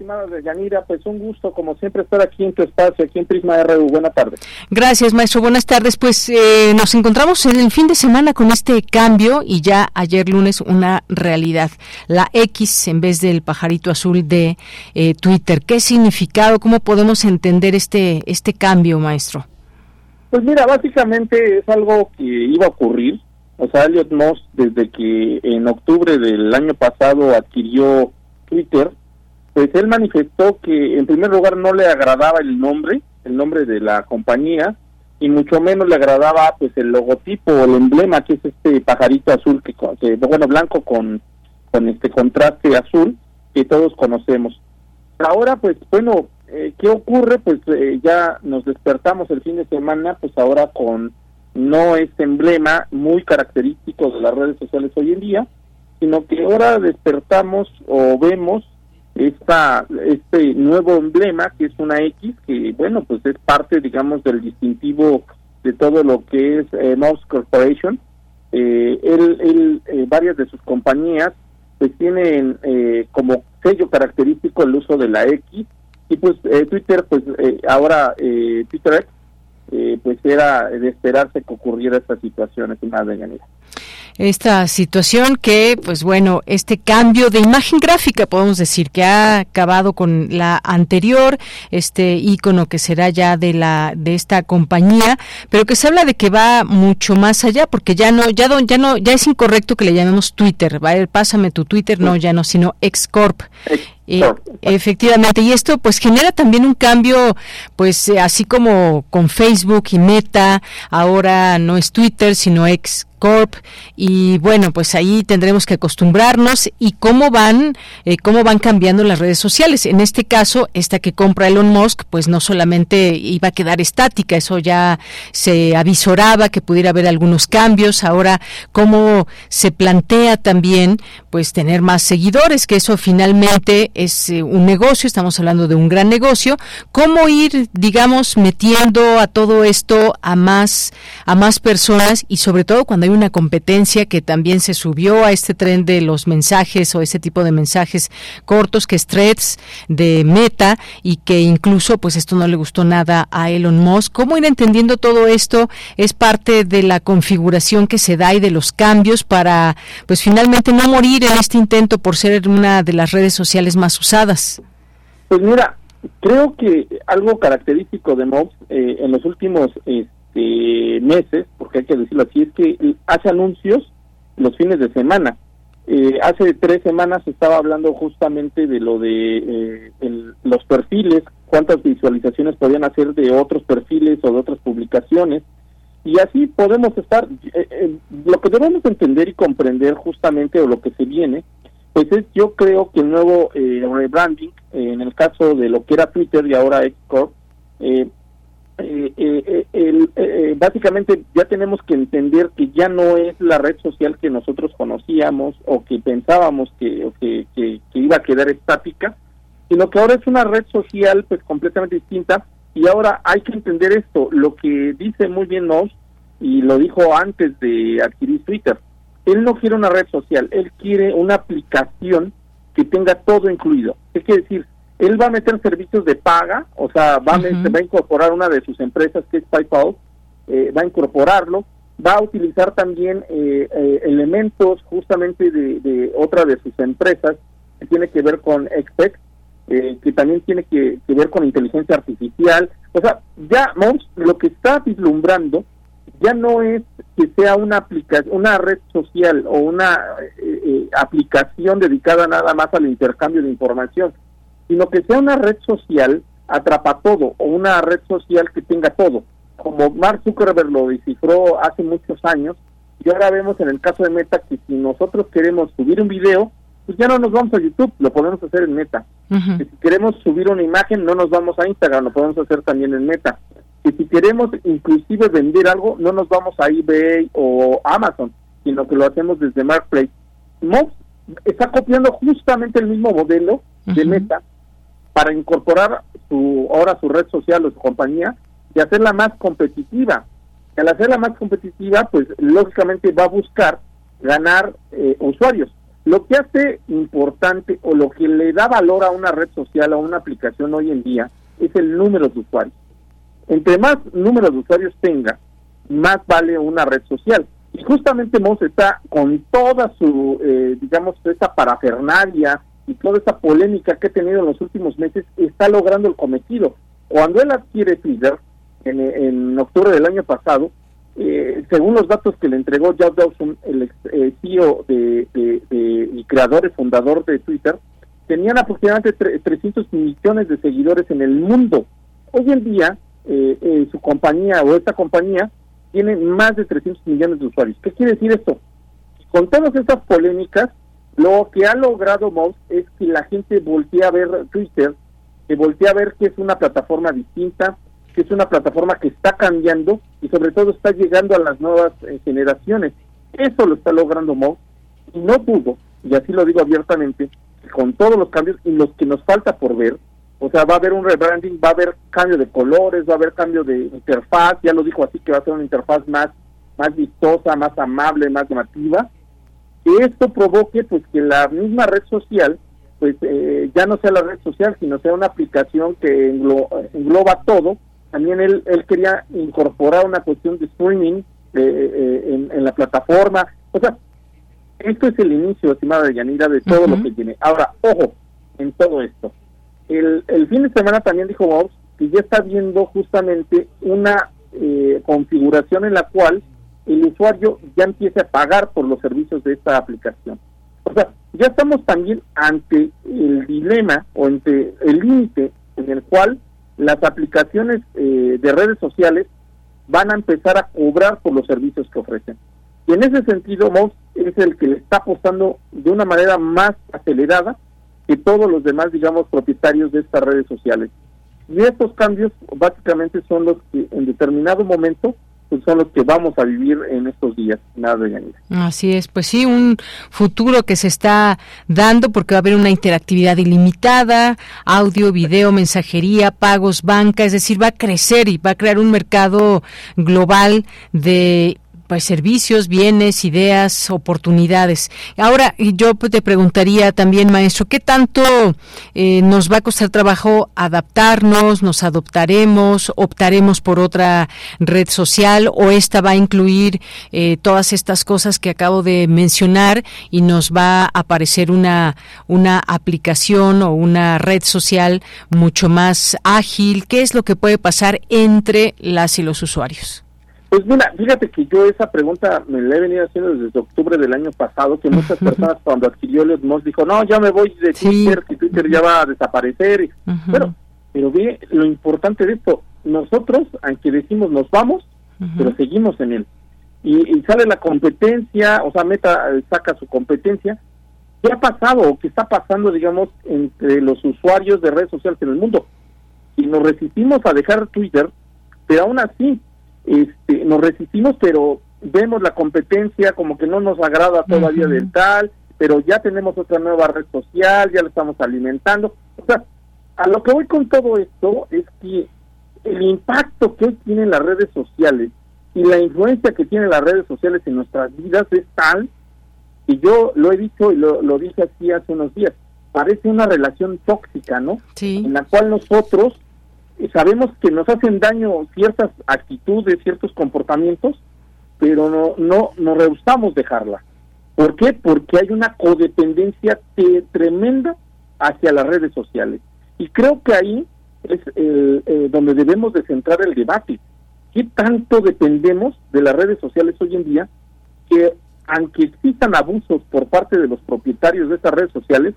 Estimada de Yanira, pues un gusto como siempre estar aquí en tu espacio, aquí en Prisma RU. Buenas tardes. Gracias, maestro. Buenas tardes. Pues eh, nos encontramos en el fin de semana con este cambio y ya ayer lunes una realidad. La X en vez del pajarito azul de eh, Twitter. ¿Qué significado? ¿Cómo podemos entender este, este cambio, maestro? Pues mira, básicamente es algo que iba a ocurrir. O sea, Elliot Moss, desde que en octubre del año pasado adquirió Twitter, pues él manifestó que en primer lugar no le agradaba el nombre, el nombre de la compañía, y mucho menos le agradaba pues el logotipo o el emblema que es este pajarito azul que, bueno blanco con con este contraste azul que todos conocemos. Ahora pues bueno eh, qué ocurre pues eh, ya nos despertamos el fin de semana pues ahora con no este emblema muy característico de las redes sociales hoy en día sino que ahora despertamos o vemos esta, este nuevo emblema que es una X que bueno pues es parte digamos del distintivo de todo lo que es eh, Mouse Corporation. Eh, él, eh, varias de sus compañías pues tienen eh, como sello característico el uso de la X. Y pues Twitter pues ahora Twitter eh, pues era de esperarse que ocurriera esta situación, estimada Yanira esta situación que, pues bueno, este cambio de imagen gráfica, podemos decir, que ha acabado con la anterior, este icono que será ya de la de esta compañía, pero que se habla de que va mucho más allá, porque ya no, ya, ya no, ya es incorrecto que le llamemos Twitter, va pásame tu Twitter, no, ya no, sino Xcorp. Eh, efectivamente, y esto pues genera también un cambio, pues eh, así como con Facebook y Meta, ahora no es Twitter, sino X Corp y bueno pues ahí tendremos que acostumbrarnos y cómo van eh, cómo van cambiando las redes sociales. En este caso esta que compra Elon Musk pues no solamente iba a quedar estática eso ya se avisoraba que pudiera haber algunos cambios. Ahora cómo se plantea también pues tener más seguidores que eso finalmente es eh, un negocio estamos hablando de un gran negocio. Cómo ir digamos metiendo a todo esto a más a más personas y sobre todo cuando hay una competencia que también se subió a este tren de los mensajes o ese tipo de mensajes cortos que es threads de Meta y que incluso pues esto no le gustó nada a Elon Musk. ¿Cómo ir entendiendo todo esto? Es parte de la configuración que se da y de los cambios para pues finalmente no morir en este intento por ser una de las redes sociales más usadas. Pues mira, creo que algo característico de Musk eh, en los últimos este, este, meses, porque hay que decirlo así, es que hace anuncios los fines de semana. Eh, hace tres semanas estaba hablando justamente de lo de eh, los perfiles, cuántas visualizaciones podían hacer de otros perfiles o de otras publicaciones. Y así podemos estar, eh, lo que debemos entender y comprender justamente o lo que se viene, pues es yo creo que el nuevo rebranding, en el caso de lo que era Twitter y ahora Xcorp, eh, eh, eh, eh, eh, básicamente ya tenemos que entender que ya no es la red social que nosotros conocíamos o que pensábamos que, que, iba a quedar estática, sino que ahora es una red social pues completamente distinta y ahora hay que entender esto, lo que dice muy bien Nos y lo dijo antes de adquirir Twitter, él no quiere una red social, él quiere una aplicación que tenga todo incluido. ¿Qué quiere decir? Él va a meter servicios de paga, o sea, va, a, va a incorporar una de sus empresas que es PayPal, eh, va a incorporarlo, va a utilizar también eh, eh, elementos justamente de, otra de sus empresas que tiene que ver con Expect, que también tiene que, ver con inteligencia artificial. O sea, ya lo que está vislumbrando ya no es que sea una aplicación, una red social o una aplicación dedicada nada más al intercambio de información, sino que sea una red social atrapa todo o una red social que tenga todo, como Mark Zuckerberg lo descifró hace muchos años y ahora vemos en el caso de Meta que si nosotros queremos subir un video, pues ya no nos vamos a YouTube, lo podemos hacer en Meta. si queremos subir una imagen, no nos vamos a Instagram, lo podemos hacer también en Meta. Y si queremos inclusive vender algo, no nos vamos a eBay o Amazon, sino que lo hacemos desde Marketplace. Mox está copiando justamente el mismo modelo de Meta, para incorporar su ahora su red social o su compañía y hacerla más competitiva. al hacerla más competitiva, pues lógicamente va a buscar ganar eh, usuarios. Lo que hace importante o lo que le da valor a una red social o a una aplicación hoy en día es el número de usuarios. Entre más número de usuarios tenga, más vale una red social. Y justamente Moss está con toda su, eh, digamos, esta parafernalia, y toda esta polémica que ha tenido en los últimos meses está logrando el cometido. Cuando él adquiere Twitter, en, octubre del año pasado, eh, según los datos que le entregó Jeff Dawson, el eh, CEO de, y creador y fundador de Twitter, tenían aproximadamente 300 millones de seguidores en el mundo. Hoy en día, eh, su compañía o esta compañía tiene más de 300 millones de usuarios. ¿Qué quiere decir esto? Con todas estas polémicas, lo que ha logrado Mouse es que la gente voltee a ver Twitter, que voltee a ver que es una plataforma distinta, que es una plataforma que está cambiando y sobre todo está llegando a las nuevas eh, generaciones. Eso lo está logrando Mouse y no pudo, y así lo digo abiertamente, con todos los cambios y los que nos falta por ver, o sea, va a haber un rebranding, va a haber cambio de colores, va a haber cambio de interfaz, ya lo dijo así que va a ser una interfaz más, más vistosa, más amable, más llamativa, que esto provoque pues que la misma red social pues eh, ya no sea la red social sino sea una aplicación que engloba todo también él, él quería incorporar una cuestión de streaming eh, eh, en, la plataforma. O sea, esto es el inicio, estimada Yanira, de todo lo que tiene. Ahora, ojo, en todo esto. El, el fin de semana también dijo Vox que ya está viendo justamente una eh, configuración en la cual el usuario ya empiece a pagar por los servicios de esta aplicación. O sea, ya estamos también ante el dilema o ante el límite en el cual las aplicaciones eh, de redes sociales van a empezar a cobrar por los servicios que ofrecen. Y en ese sentido, Moss es el que le está apostando de una manera más acelerada que todos los demás, digamos, propietarios de estas redes sociales. Y estos cambios básicamente son los que en determinado momento pues son los que vamos a vivir en estos días, nada de Así es, pues sí, un futuro que se está dando porque va a haber una interactividad ilimitada, audio, video, mensajería, pagos, banca, es decir, va a crecer y va a crear un mercado global de pues, servicios, bienes, ideas, oportunidades. Ahora, yo te preguntaría también, maestro, ¿qué tanto eh, nos va a costar trabajo adaptarnos, nos adoptaremos, optaremos por otra red social o esta va a incluir eh, todas estas cosas que acabo de mencionar y nos va a aparecer una, una aplicación o una red social mucho más ágil? ¿Qué es lo que puede pasar entre las y los usuarios? Pues mira, fíjate que yo esa pregunta me la he venido haciendo desde octubre del año pasado, que muchas personas cuando adquirió el Moss dijo, no, ya me voy de Twitter, que Twitter ya va a desaparecer. Pero, pero ve lo importante de esto, nosotros, aunque decimos nos vamos, pero seguimos en él. Y, sale la competencia, o sea, Meta eh, saca su competencia. ¿Qué ha pasado o qué está pasando, digamos, entre los usuarios de redes sociales en el mundo? Y nos resistimos a dejar Twitter, pero aún así este, nos resistimos, pero vemos la competencia como que no nos agrada todavía del tal, pero ya tenemos otra nueva red social, ya lo estamos alimentando. O sea, a lo que voy con todo esto es que el impacto que tienen las redes sociales y la influencia que tienen las redes sociales en nuestras vidas es tal que yo lo he dicho y lo, lo dije aquí hace unos días, parece una relación tóxica, ¿no? Sí. En la cual nosotros sabemos que nos hacen daño ciertas actitudes, ciertos comportamientos, pero no, no nos rehusamos dejarla. ¿Por qué? Porque hay una codependencia tremenda hacia las redes sociales. Y creo que ahí es eh, donde debemos de centrar el debate. ¿Qué tanto dependemos de las redes sociales hoy en día que aunque existan abusos por parte de los propietarios de estas redes sociales,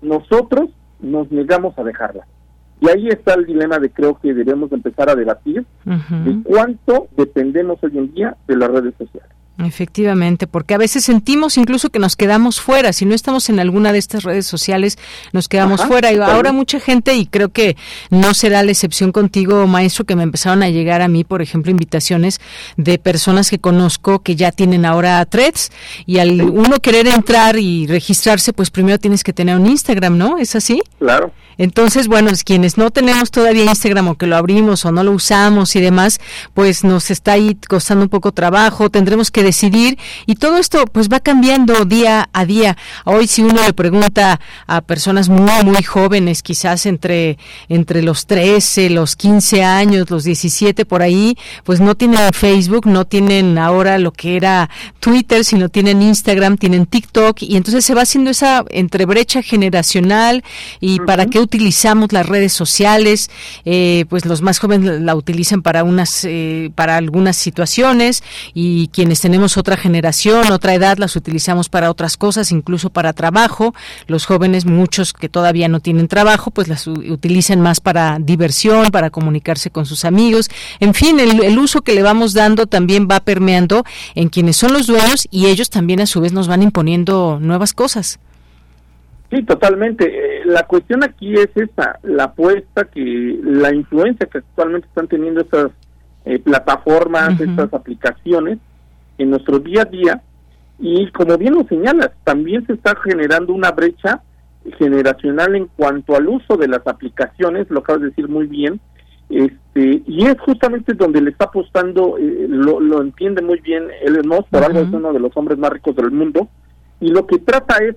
nosotros nos negamos a dejarlas? Y ahí está el dilema de creo que debemos empezar a debatir de cuánto dependemos hoy en día de las redes sociales. Efectivamente, porque a veces sentimos incluso que nos quedamos fuera. Si no estamos en alguna de estas redes sociales, nos quedamos fuera. Y ahora mucha gente, y creo que no será la excepción contigo, maestro, que me empezaron a llegar a mí, por ejemplo, invitaciones de personas que conozco que ya tienen ahora threads. Y al uno querer entrar y registrarse, pues primero tienes que tener un Instagram, ¿no? ¿Es así? Claro. Entonces, bueno, quienes no tenemos todavía Instagram o que lo abrimos o no lo usamos y demás, pues nos está ahí costando un poco trabajo, tendremos que decidir y todo esto pues va cambiando día a día. Hoy si uno le pregunta a personas muy muy jóvenes, quizás entre entre los 13, los 15 años, los 17 por ahí, pues no tienen Facebook, no tienen ahora lo que era Twitter, sino tienen Instagram, tienen TikTok y entonces se va haciendo esa entrebrecha generacional y para qué utilizamos las redes sociales, eh, pues los más jóvenes la utilizan para unas, eh, para algunas situaciones y quienes tenemos otra generación, otra edad, las utilizamos para otras cosas, incluso para trabajo. Los jóvenes, muchos que todavía no tienen trabajo, pues las utilizan más para diversión, para comunicarse con sus amigos. En fin, el, el uso que le vamos dando también va permeando en quienes son los dueños y ellos también a su vez nos van imponiendo nuevas cosas. Sí, totalmente. Eh, la cuestión aquí es esa, la apuesta que la influencia que actualmente están teniendo estas eh, plataformas, estas aplicaciones en nuestro día a día. Y como bien lo señalas, también se está generando una brecha generacional en cuanto al uso de las aplicaciones, lo acabas de decir muy bien, este y es justamente donde le está apostando, eh, lo, lo, entiende muy bien Elon Musk, por algo es uno de los hombres más ricos del mundo, y lo que trata es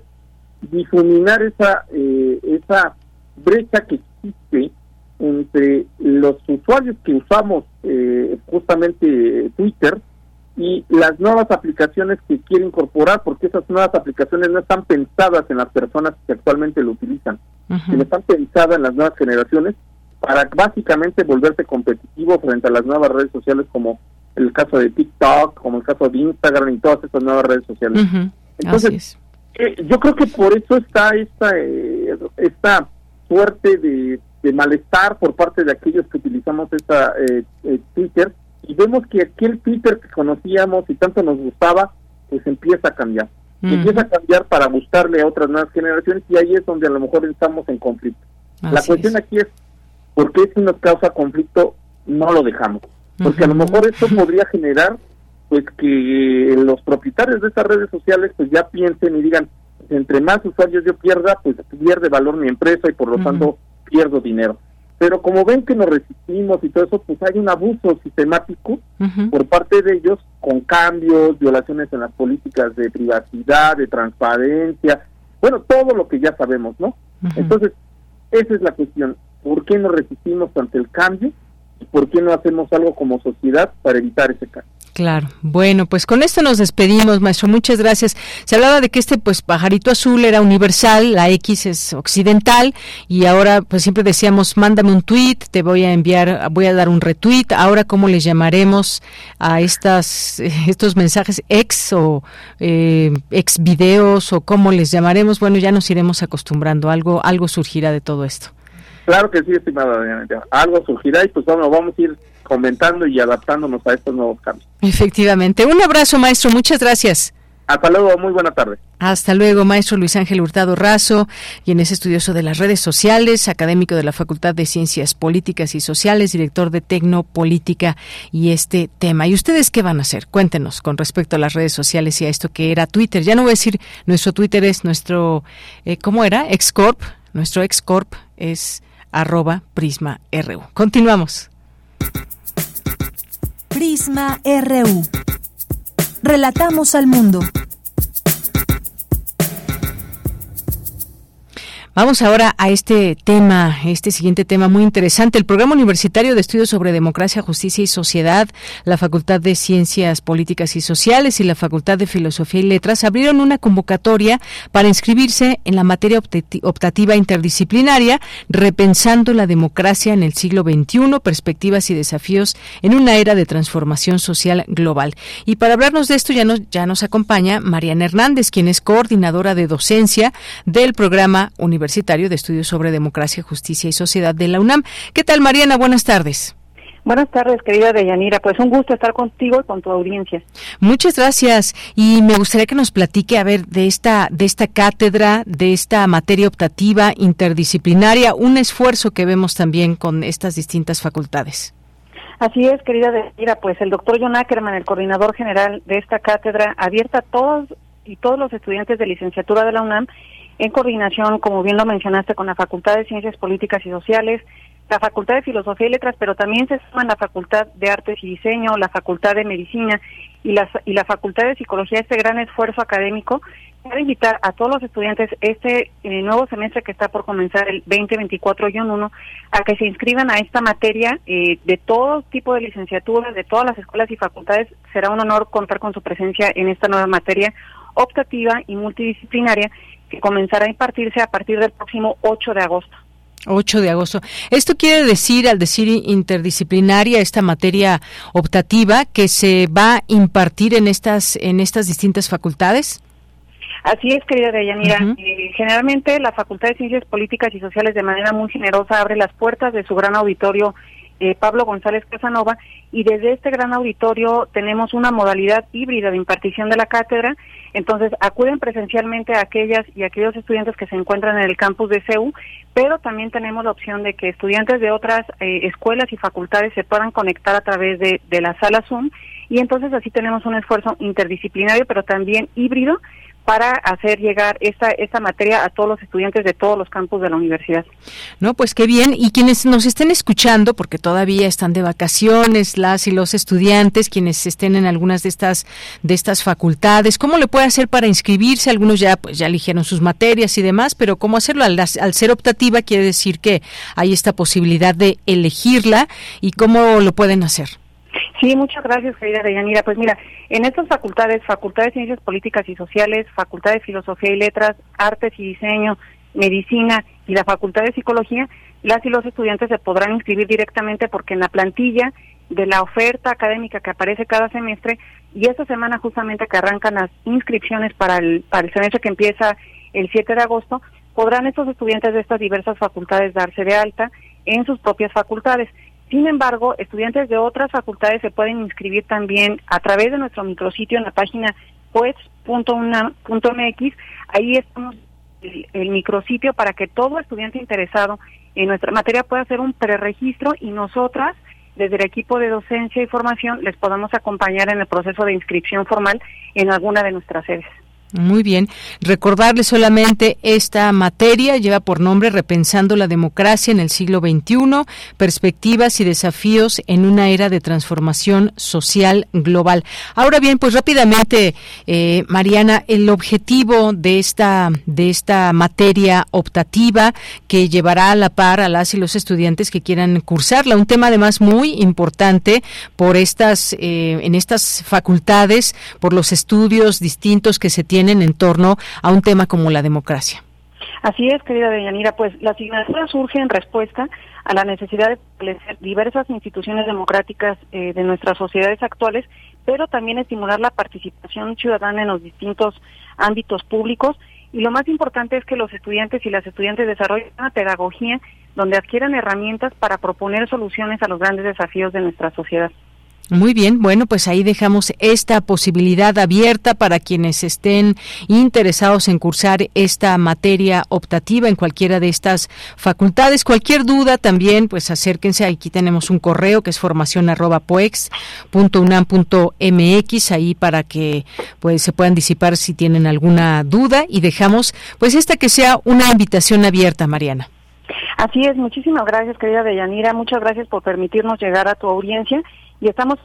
difuminar esa, eh, esa brecha que existe entre los usuarios que usamos eh, justamente Twitter y las nuevas aplicaciones que quiere incorporar, porque esas nuevas aplicaciones no están pensadas en las personas que actualmente lo utilizan, sino están pensadas en las nuevas generaciones para básicamente volverse competitivo frente a las nuevas redes sociales como el caso de TikTok, como el caso de Instagram y todas estas nuevas redes sociales. Entonces, eh, yo creo que por eso está esta, eh, esta suerte de, malestar por parte de aquellos que utilizamos esta eh, Twitter y vemos que aquel Twitter que conocíamos y tanto nos gustaba, pues empieza a cambiar. Empieza a cambiar para gustarle a otras nuevas generaciones y ahí es donde a lo mejor estamos en conflicto. La cuestión aquí es, ¿por qué si nos causa conflicto no lo dejamos? Porque a lo mejor esto podría generar pues que los propietarios de estas redes sociales pues ya piensen y digan, entre más usuarios yo pierda, pues pierde valor mi empresa y por lo tanto pierdo dinero. Pero como ven que nos resistimos y todo eso, pues hay un abuso sistemático por parte de ellos con cambios, violaciones en las políticas de privacidad, de transparencia, bueno, todo lo que ya sabemos, ¿no? Entonces, esa es la cuestión. ¿Por qué nos resistimos ante el cambio? ¿Y por qué no hacemos algo como sociedad para evitar ese cambio? Claro. Bueno, pues con esto nos despedimos, maestro. Muchas gracias. Se hablaba de que este pues pajarito azul era universal, la X es occidental y ahora pues siempre decíamos, mándame un tweet, te voy a enviar, voy a dar un retweet. Ahora cómo les llamaremos a estas estos mensajes ex o eh, ex videos o cómo les llamaremos. Bueno, ya nos iremos acostumbrando. Algo algo surgirá de todo esto. Claro que sí, estimada. Algo surgirá y pues bueno, vamos a ir comentando y adaptándonos a estos nuevos cambios. Efectivamente. Un abrazo, maestro. Muchas gracias. Hasta luego, muy buena tarde. Hasta luego, maestro Luis Ángel Hurtado Razo, quien es estudioso de las redes sociales, académico de la Facultad de Ciencias Políticas y Sociales, director de Tecnopolítica y este tema. ¿Y ustedes qué van a hacer? Cuéntenos con respecto a las redes sociales y a esto que era Twitter. Ya no voy a decir, nuestro Twitter es nuestro, eh, ¿cómo era? Excorp. Nuestro Excorp es arroba Prisma RU. Continuamos. Prisma RU. Relatamos al mundo. Vamos ahora a este tema, este siguiente tema muy interesante. El Programa Universitario de Estudios sobre Democracia, Justicia y Sociedad, la Facultad de Ciencias Políticas y Sociales y la Facultad de Filosofía y Letras abrieron una convocatoria para inscribirse en la materia optativa interdisciplinaria, repensando la democracia en el siglo XXI, perspectivas y desafíos en una era de transformación social global. Y para hablarnos de esto ya nos, ya nos acompaña Mariana Hernández, quien es coordinadora de docencia del Programa Universitario de Estudios sobre Democracia, Justicia y Sociedad de la UNAM. ¿Qué tal, Mariana? Buenas tardes. Buenas tardes, querida Deyanira. Pues un gusto estar contigo y con tu audiencia. Muchas gracias. Y me gustaría que nos platique, a ver, de esta, de esta cátedra, de esta materia optativa interdisciplinaria, un esfuerzo que vemos también con estas distintas facultades. Así es, querida Deyanira. Pues el doctor John Ackerman, el coordinador general de esta cátedra, abierta a todos y todos los estudiantes de licenciatura de la UNAM en coordinación, como bien lo mencionaste, con la Facultad de Ciencias Políticas y Sociales, la Facultad de Filosofía y Letras, pero también se suman la Facultad de Artes y Diseño, la Facultad de Medicina y la, y la Facultad de Psicología, este gran esfuerzo académico para invitar a todos los estudiantes este eh, nuevo semestre que está por comenzar el 2024-1 a que se inscriban a esta materia eh, de todo tipo de licenciaturas, de todas las escuelas y facultades. Será un honor contar con su presencia en esta nueva materia optativa y multidisciplinaria que comenzará a impartirse a partir del próximo 8 de agosto. 8 de agosto. ¿Esto quiere decir, al decir interdisciplinaria, esta materia optativa, que se va a impartir en estas, en estas distintas facultades? Así es, querida Deyanira. Eh, generalmente la Facultad de Ciencias Políticas y Sociales de manera muy generosa abre las puertas de su gran auditorio eh, Pablo González Casanova y desde este gran auditorio tenemos una modalidad híbrida de impartición de la cátedra entonces, acuden presencialmente a aquellas y aquellos estudiantes que se encuentran en el campus de CEU, pero también tenemos la opción de que estudiantes de otras eh, escuelas y facultades se puedan conectar a través de, de la sala Zoom. Y entonces así tenemos un esfuerzo interdisciplinario, pero también híbrido para hacer llegar esta, esta materia a todos los estudiantes de todos los campus de la universidad. No, pues qué bien. Y quienes nos estén escuchando, porque todavía están de vacaciones, las y los estudiantes, quienes estén en algunas de estas, de estas facultades, ¿cómo le puede hacer para inscribirse? Algunos ya, pues ya eligieron sus materias y demás, pero ¿cómo hacerlo? Al, al ser optativa quiere decir que hay esta posibilidad de elegirla y cómo lo pueden hacer. Sí, muchas gracias, querida Deyanira. Pues mira, en estas facultades, Facultad de Ciencias Políticas y Sociales, Facultad de Filosofía y Letras, Artes y Diseño, Medicina y la Facultad de Psicología, las y los estudiantes se podrán inscribir directamente porque en la plantilla de la oferta académica que aparece cada semestre y esta semana justamente que arrancan las inscripciones para el, para el semestre que empieza el 7 de agosto, podrán estos estudiantes de estas diversas facultades darse de alta en sus propias facultades. Sin embargo, estudiantes de otras facultades se pueden inscribir también a través de nuestro micrositio en la página poets.unam.mx. Ahí estamos el, el, micrositio para que todo estudiante interesado en nuestra materia pueda hacer un preregistro y nosotras, desde el equipo de docencia y formación, les podamos acompañar en el proceso de inscripción formal en alguna de nuestras sedes. Muy bien. Recordarle solamente esta materia lleva por nombre Repensando la democracia en el siglo XXI, perspectivas y desafíos en una era de transformación social global. Ahora bien, pues rápidamente, eh, Mariana, el objetivo de esta de esta materia optativa que llevará a la par a las y los estudiantes que quieran cursarla, un tema además muy importante por estas eh, en estas facultades, por los estudios distintos que se tienen en torno a un tema como la democracia. Así es, querida Deyanira, pues la asignatura surge en respuesta a la necesidad de establecer diversas instituciones democráticas eh, de nuestras sociedades actuales, pero también estimular la participación ciudadana en los distintos ámbitos públicos. Y lo más importante es que los estudiantes y las estudiantes desarrollen una pedagogía donde adquieran herramientas para proponer soluciones a los grandes desafíos de nuestra sociedad. Muy bien, bueno, pues ahí dejamos esta posibilidad abierta para quienes estén interesados en cursar esta materia optativa en cualquiera de estas facultades. Cualquier duda también, pues acérquense. Aquí tenemos un correo que es formación arroba poex.unam.mx ahí para que pues se puedan disipar si tienen alguna duda y dejamos pues esta que sea una invitación abierta, Mariana. Así es, muchísimas gracias, querida Deyanira. Muchas gracias por permitirnos llegar a tu audiencia y estamos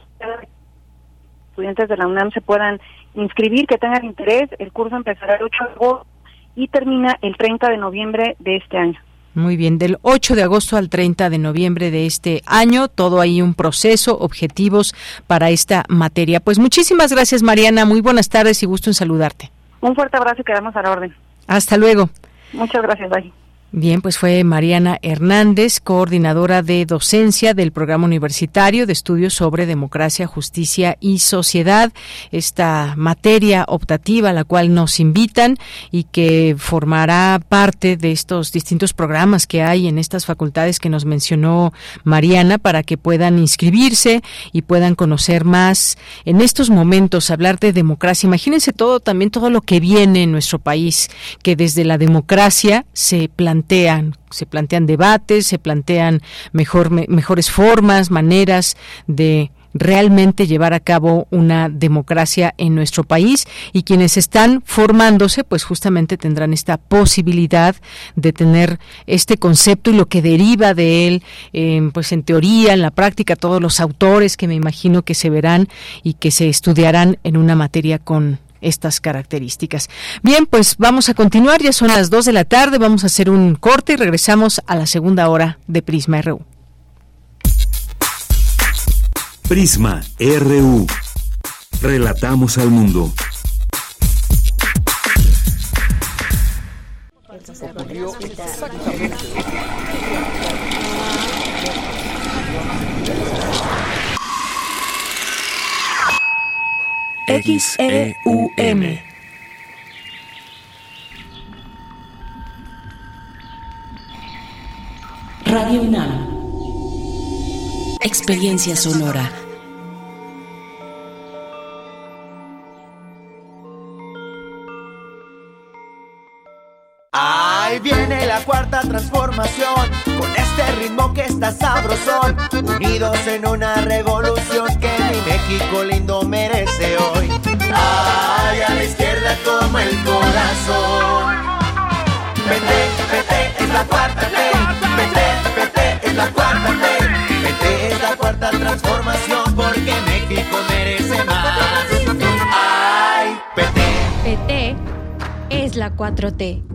estudiantes de la UNAM se puedan inscribir, que tengan interés. El curso empezará el 8 de agosto y termina el 30 de noviembre de este año. Muy bien, del 8 de agosto al 30 de noviembre de este año, todo ahí un proceso, objetivos para esta materia. Pues muchísimas gracias, Mariana. Muy buenas tardes y gusto en saludarte. Un fuerte abrazo y quedamos a la orden. Hasta luego. Muchas gracias, bye. Bien, pues fue Mariana Hernández, coordinadora de docencia del Programa Universitario de Estudios sobre Democracia, Justicia y Sociedad, esta materia optativa a la cual nos invitan y que formará parte de estos distintos programas que hay en estas facultades que nos mencionó Mariana para que puedan inscribirse y puedan conocer más en estos momentos, hablar de democracia. Imagínense todo, también todo lo que viene en nuestro país, que desde la democracia se plantea se plantean debates, se plantean mejor, mejores formas, maneras de realmente llevar a cabo una democracia en nuestro país. Y quienes están formándose pues justamente tendrán esta posibilidad de tener este concepto y lo que deriva de él eh, pues en teoría en la práctica todos los autores que me imagino que se verán y que se estudiarán en una materia con estas características. Bien, pues vamos a continuar, ya son las 2 de la tarde, vamos a hacer un corte y regresamos a la segunda hora de Prisma RU. Prisma RU. Relatamos al mundo. XEUM. Radio UNAM. Experiencia sonora. Ahí viene la cuarta transformación, con este ritmo que está sabrosón, unidos en una revolución que mi México lindo merece hoy. Ay, a la izquierda como el corazón. PT, PT es la cuarta T. PT, PT es la cuarta T. PT es la cuarta transformación porque México merece más. Ay, PT. PT es la 4T.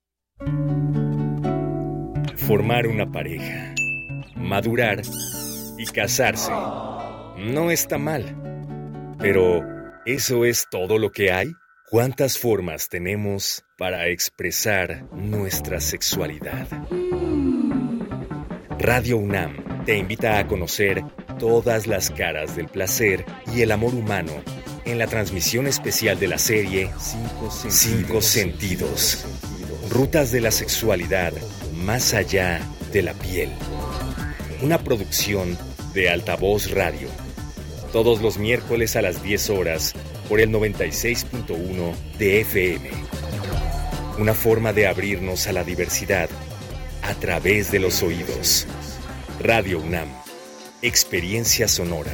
Formar una pareja, madurar y casarse. No está mal. Pero, ¿eso es todo lo que hay? ¿Cuántas formas tenemos para expresar nuestra sexualidad? Radio UNAM te invita a conocer todas las caras del placer y el amor humano en la transmisión especial de la serie Cinco Sentidos. Rutas de la sexualidad más allá de la piel. Una producción de Altavoz Radio. Todos los miércoles a las 10 horas por el 96.1 de FM. Una forma de abrirnos a la diversidad a través de los oídos. Radio UNAM. Experiencia sonora.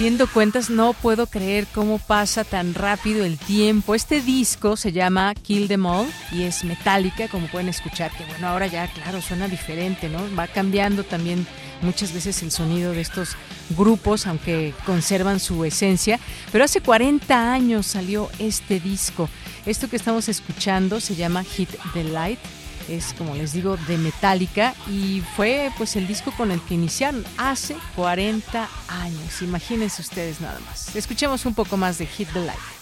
Haciendo cuentas, no puedo creer cómo pasa tan rápido el tiempo. Este disco se llama Kill Them All y es metálica, como pueden escuchar, que bueno, ahora ya, claro, suena diferente, ¿no? Va cambiando también muchas veces el sonido de estos grupos, aunque conservan su esencia. Pero hace 40 años salió este disco. Esto que estamos escuchando se llama Hit the Light es como les digo de Metallica y fue pues el disco con el que iniciaron hace 40 años. Imagínense ustedes nada más. Escuchemos un poco más de Hit the Light.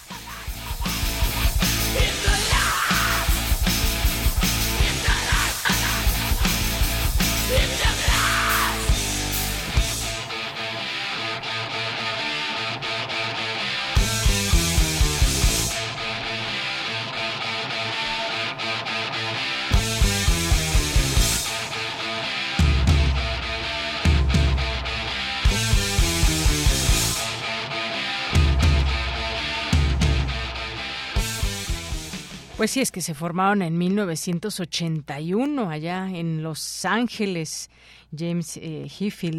Pues sí, es que se formaron en 1981 allá en Los Ángeles. James eh,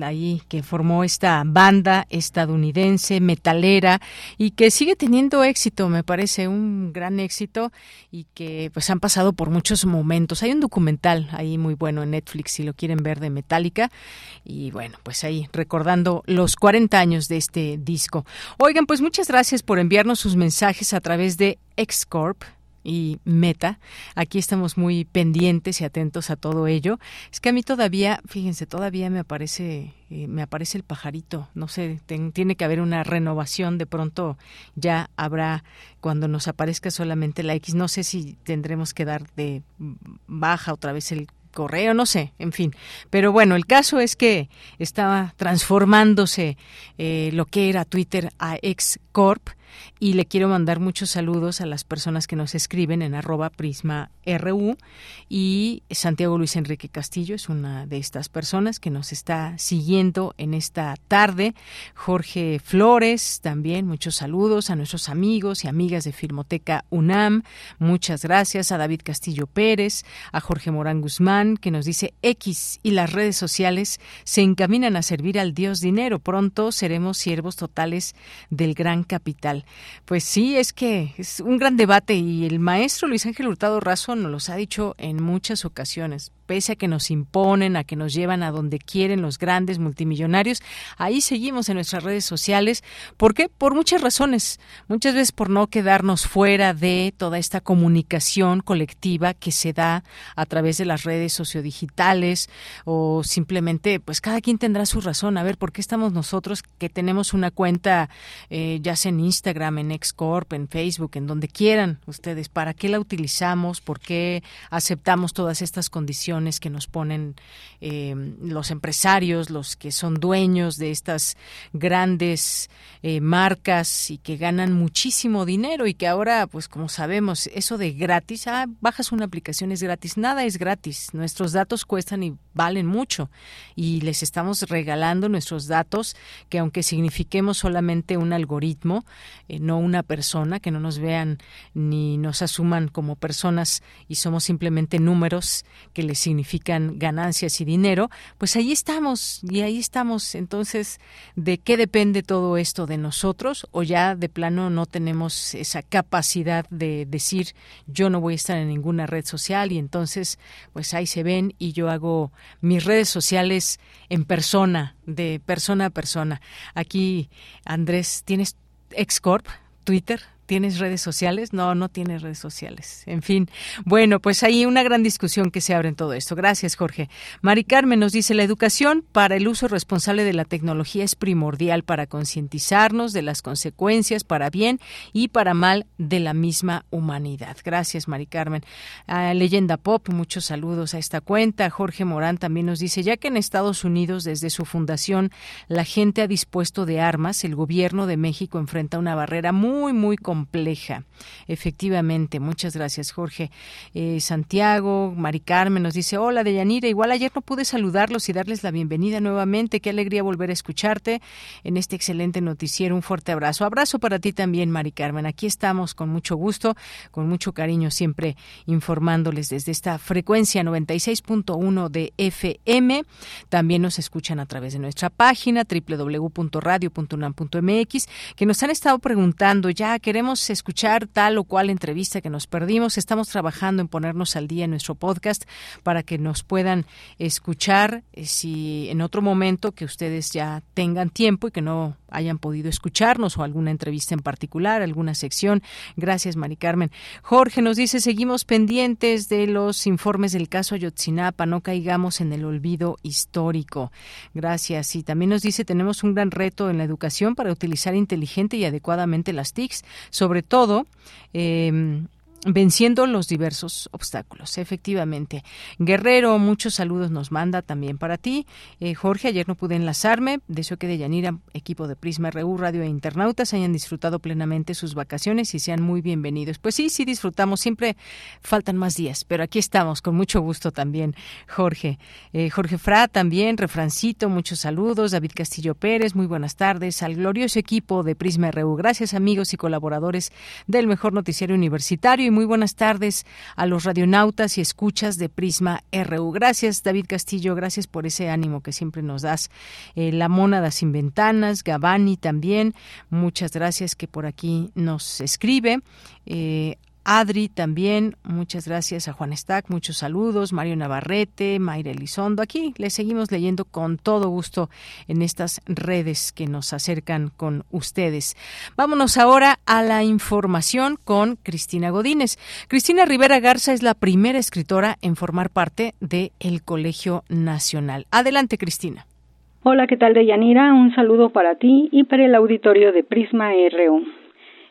ahí que formó esta banda estadounidense metalera y que sigue teniendo éxito, me parece un gran éxito y que pues han pasado por muchos momentos. Hay un documental ahí muy bueno en Netflix si lo quieren ver de Metallica y bueno, pues ahí recordando los 40 años de este disco. Oigan, pues muchas gracias por enviarnos sus mensajes a través de Xcorp y Meta. Aquí estamos muy pendientes y atentos a todo ello. Es que a mí todavía, fíjense, todavía me aparece eh, me aparece el pajarito. No sé, tiene que haber una renovación. De pronto ya habrá cuando nos aparezca solamente la X. No sé si tendremos que dar de baja otra vez el correo, no sé, en fin. Pero bueno, el caso es que estaba transformándose eh, lo que era Twitter a Xcorp y le quiero mandar muchos saludos a las personas que nos escriben en arroba prisma RU y Santiago Luis Enrique Castillo es una de estas personas que nos está siguiendo en esta tarde. Jorge Flores también, muchos saludos a nuestros amigos y amigas de Filmoteca UNAM. Muchas gracias a David Castillo Pérez, a Jorge Morán Guzmán que nos dice X y las redes sociales se encaminan a servir al Dios dinero. Pronto seremos siervos totales del gran capital. Pues sí, es que es un gran debate y el maestro Luis Ángel Hurtado Razo nos los ha dicho en muchas ocasiones pese a que nos imponen, a que nos llevan a donde quieren los grandes multimillonarios, ahí seguimos en nuestras redes sociales. ¿Por qué? Por muchas razones. Muchas veces por no quedarnos fuera de toda esta comunicación colectiva que se da a través de las redes sociodigitales o simplemente, pues cada quien tendrá su razón. A ver, ¿por qué estamos nosotros que tenemos una cuenta, eh, ya sea en Instagram, en Xcorp, en Facebook, en donde quieran ustedes? ¿Para qué la utilizamos? ¿Por qué aceptamos todas estas condiciones? que nos ponen eh, los empresarios, los que son dueños de estas grandes eh, marcas y que ganan muchísimo dinero y que ahora, pues como sabemos, eso de gratis, ah, bajas una aplicación es gratis, nada es gratis, nuestros datos cuestan y valen mucho y les estamos regalando nuestros datos que aunque signifiquemos solamente un algoritmo, eh, no una persona, que no nos vean ni nos asuman como personas y somos simplemente números que les significan ganancias y dinero, pues ahí estamos y ahí estamos. Entonces, ¿de qué depende todo esto de nosotros? O ya de plano no tenemos esa capacidad de decir yo no voy a estar en ninguna red social y entonces pues ahí se ven y yo hago mis redes sociales en persona, de persona a persona. Aquí, Andrés, ¿tienes Excorp, Twitter? ¿Tienes redes sociales? No, no tienes redes sociales. En fin, bueno, pues hay una gran discusión que se abre en todo esto. Gracias, Jorge. Mari Carmen nos dice, la educación para el uso responsable de la tecnología es primordial para concientizarnos de las consecuencias para bien y para mal de la misma humanidad. Gracias, Mari Carmen. Leyenda Pop, muchos saludos a esta cuenta. Jorge Morán también nos dice, ya que en Estados Unidos, desde su fundación, la gente ha dispuesto de armas, el gobierno de México enfrenta una barrera muy, muy complicada Efectivamente, muchas gracias, Jorge. Eh, Santiago, Mari Carmen nos dice, hola, Deyanira, igual ayer no pude saludarlos y darles la bienvenida nuevamente. Qué alegría volver a escucharte en este excelente noticiero. Un fuerte abrazo. Abrazo para ti también, Mari Carmen. Aquí estamos con mucho gusto, con mucho cariño, siempre informándoles desde esta frecuencia 96.1 de FM. También nos escuchan a través de nuestra página www.radio.unam.mx, que nos han estado preguntando, ya queremos escuchar tal o cual entrevista que nos perdimos, estamos trabajando en ponernos al día en nuestro podcast para que nos puedan escuchar eh, si en otro momento que ustedes ya tengan tiempo y que no hayan podido escucharnos o alguna entrevista en particular, alguna sección. Gracias, Mari Carmen. Jorge nos dice, seguimos pendientes de los informes del caso Ayotzinapa, no caigamos en el olvido histórico. Gracias. Y también nos dice, tenemos un gran reto en la educación para utilizar inteligente y adecuadamente las TICs, sobre todo eh, venciendo los diversos obstáculos. Efectivamente. Guerrero, muchos saludos nos manda también para ti. Eh, Jorge, ayer no pude enlazarme. Deseo que de Yanira, equipo de Prisma RU, Radio e Internautas hayan disfrutado plenamente sus vacaciones y sean muy bienvenidos. Pues sí, sí disfrutamos. Siempre faltan más días, pero aquí estamos con mucho gusto también, Jorge. Eh, Jorge Fra también, Refrancito, muchos saludos. David Castillo Pérez, muy buenas tardes. Al glorioso equipo de Prisma RU. Gracias amigos y colaboradores del mejor noticiario universitario muy buenas tardes a los radionautas y escuchas de Prisma RU. Gracias, David Castillo, gracias por ese ánimo que siempre nos das. Eh, la Mónada sin Ventanas, Gabani también, muchas gracias que por aquí nos escribe. Eh, Adri también, muchas gracias a Juan Stack, muchos saludos, Mario Navarrete, Mayra Elizondo. Aquí le seguimos leyendo con todo gusto en estas redes que nos acercan con ustedes. Vámonos ahora a la información con Cristina Godínez. Cristina Rivera Garza es la primera escritora en formar parte de el Colegio Nacional. Adelante, Cristina. Hola, ¿qué tal, Deyanira? Un saludo para ti y para el auditorio de Prisma RU.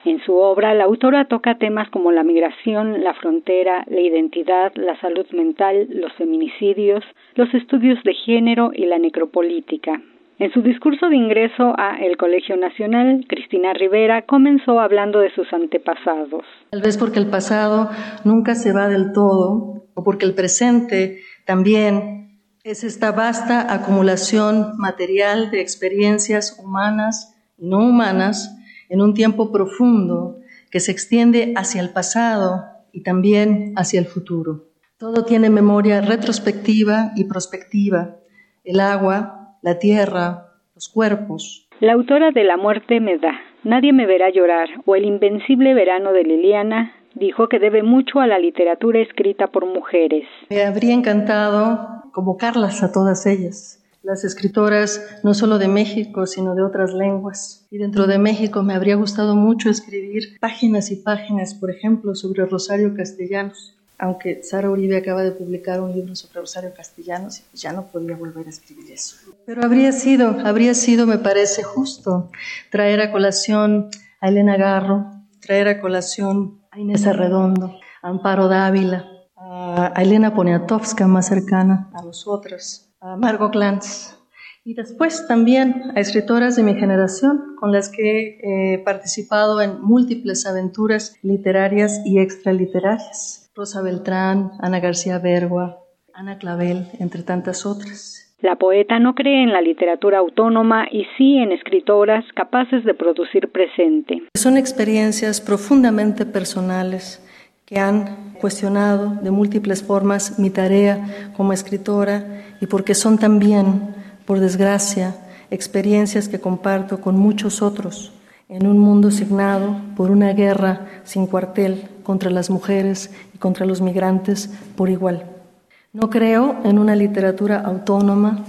En su obra, la autora toca temas como la migración, la frontera, la identidad, la salud mental, los feminicidios, los estudios de género y la necropolítica. En su discurso de ingreso a el Colegio Nacional, Cristina Rivera comenzó hablando de sus antepasados. Tal vez porque el pasado nunca se va del todo, o porque el presente también es esta vasta acumulación material de experiencias humanas y no humanas en un tiempo profundo que se extiende hacia el pasado y también hacia el futuro. Todo tiene memoria retrospectiva y prospectiva, el agua, la tierra, los cuerpos. La autora de La muerte me da, Nadie me verá llorar o El invencible verano de Liliana dijo que debe mucho a la literatura escrita por mujeres. Me habría encantado convocarlas a todas ellas las escritoras no solo de México, sino de otras lenguas. Y dentro de México me habría gustado mucho escribir páginas y páginas, por ejemplo, sobre Rosario Castellanos, aunque Sara Uribe acaba de publicar un libro sobre Rosario Castellanos y pues ya no podía volver a escribir eso. Pero habría sido, habría sido, me parece justo, traer a colación a Elena Garro, traer a colación a Inés Arredondo, a Amparo Dávila, a Elena Poniatowska más cercana a nosotras, a Margot Glantz y después también a escritoras de mi generación con las que he participado en múltiples aventuras literarias y extraliterarias. Rosa Beltrán, Ana García Bergua, Ana Clavel, entre tantas otras. La poeta no cree en la literatura autónoma y sí en escritoras capaces de producir presente. Son experiencias profundamente personales que han cuestionado de múltiples formas mi tarea como escritora y porque son también, por desgracia, experiencias que comparto con muchos otros en un mundo signado por una guerra sin cuartel contra las mujeres y contra los migrantes por igual. No creo en una literatura autónoma,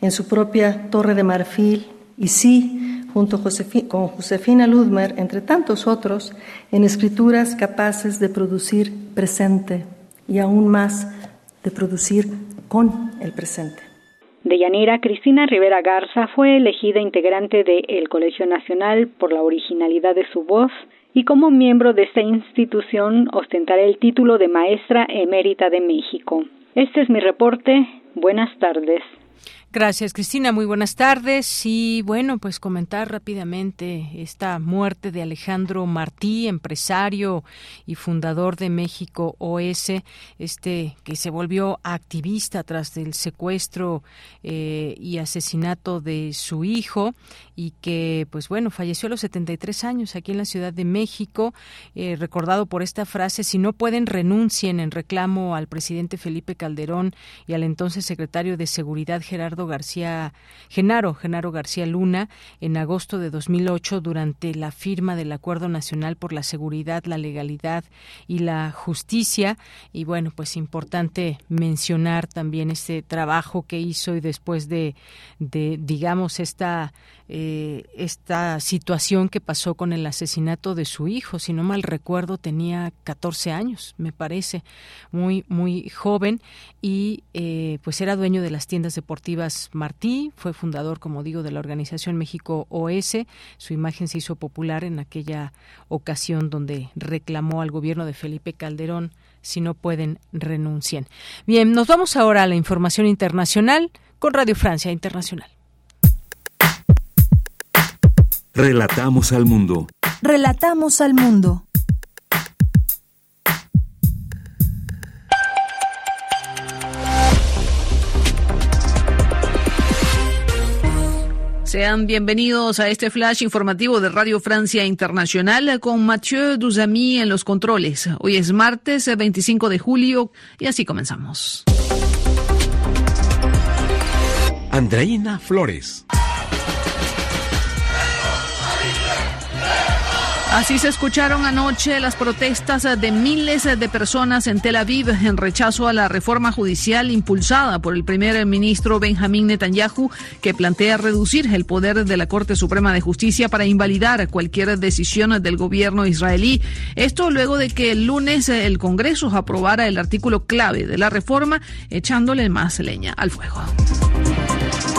en su propia torre de marfil, y sí, junto con Josefina Ludmer, entre tantos otros, en escrituras capaces de producir presente y aún más de producir con el presente. Deyanira Cristina Rivera Garza fue elegida integrante del Colegio Nacional por la originalidad de su voz y como miembro de esta institución ostentará el título de Maestra Emérita de México. Este es mi reporte. Buenas tardes. Gracias, Cristina. Muy buenas tardes. Y bueno, pues comentar rápidamente esta muerte de Alejandro Martí, empresario y fundador de México OS, este que se volvió activista tras del secuestro eh, y asesinato de su hijo y que, pues bueno, falleció a los 73 años aquí en la Ciudad de México, eh, recordado por esta frase: si no pueden renuncien en reclamo al presidente Felipe Calderón y al entonces secretario de Seguridad Gerardo García Genaro, Genaro García Luna, en agosto de 2008 durante la firma del Acuerdo Nacional por la Seguridad, la Legalidad y la Justicia. Y bueno, pues importante mencionar también este trabajo que hizo y después de, de digamos, esta eh, esta situación que pasó con el asesinato de su hijo. Si no mal recuerdo, tenía 14 años, me parece, muy, muy joven y eh, pues era dueño de las tiendas deportivas Martí, fue fundador, como digo, de la organización México OS. Su imagen se hizo popular en aquella ocasión donde reclamó al gobierno de Felipe Calderón si no pueden, renuncien. Bien, nos vamos ahora a la información internacional con Radio Francia Internacional. Relatamos al mundo. Relatamos al mundo. Sean bienvenidos a este flash informativo de Radio Francia Internacional con Mathieu Duzamy en los controles. Hoy es martes 25 de julio y así comenzamos. Andreina Flores. Así se escucharon anoche las protestas de miles de personas en Tel Aviv en rechazo a la reforma judicial impulsada por el primer ministro Benjamín Netanyahu, que plantea reducir el poder de la Corte Suprema de Justicia para invalidar cualquier decisión del gobierno israelí. Esto luego de que el lunes el Congreso aprobara el artículo clave de la reforma, echándole más leña al fuego.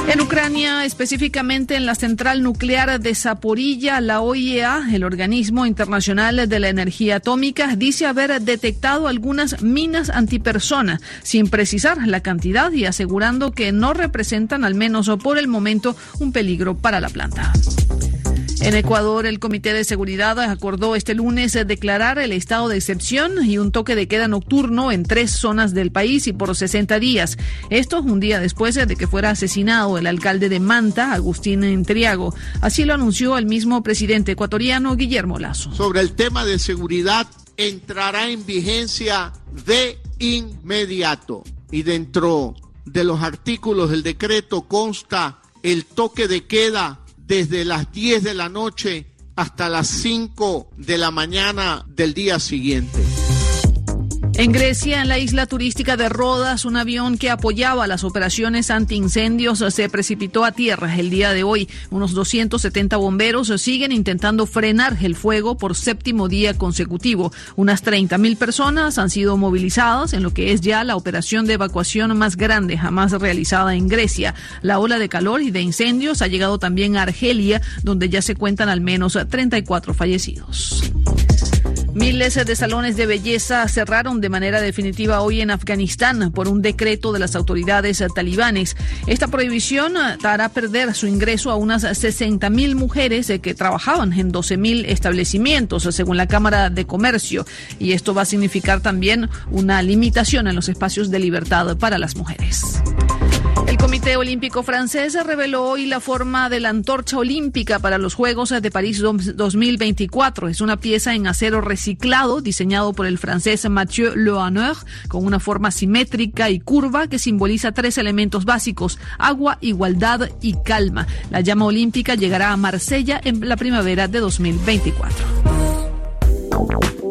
En Ucrania, específicamente en la central nuclear de Zaporilla, la OIEA, el Organismo Internacional de la Energía Atómica, dice haber detectado algunas minas antipersona, sin precisar la cantidad y asegurando que no representan, al menos por el momento, un peligro para la planta. En Ecuador, el Comité de Seguridad acordó este lunes declarar el estado de excepción y un toque de queda nocturno en tres zonas del país y por 60 días. Esto un día después de que fuera asesinado el alcalde de Manta, Agustín Entriago. Así lo anunció el mismo presidente ecuatoriano, Guillermo Lazo. Sobre el tema de seguridad, entrará en vigencia de inmediato y dentro de los artículos del decreto consta el toque de queda desde las 10 de la noche hasta las 5 de la mañana del día siguiente. En Grecia, en la isla turística de Rodas, un avión que apoyaba las operaciones antiincendios se precipitó a tierra el día de hoy. Unos 270 bomberos siguen intentando frenar el fuego por séptimo día consecutivo. Unas 30 mil personas han sido movilizadas en lo que es ya la operación de evacuación más grande jamás realizada en Grecia. La ola de calor y de incendios ha llegado también a Argelia, donde ya se cuentan al menos 34 fallecidos. Miles de salones de belleza cerraron de manera definitiva hoy en Afganistán por un decreto de las autoridades talibanes. Esta prohibición hará perder su ingreso a unas 60 mil mujeres que trabajaban en 12 mil establecimientos, según la Cámara de Comercio. Y esto va a significar también una limitación en los espacios de libertad para las mujeres. El Comité Olímpico francés reveló hoy la forma de la antorcha olímpica para los Juegos de París 2024. Es una pieza en acero reciclado diseñado por el francés Mathieu Loaneur con una forma simétrica y curva que simboliza tres elementos básicos, agua, igualdad y calma. La llama olímpica llegará a Marsella en la primavera de 2024.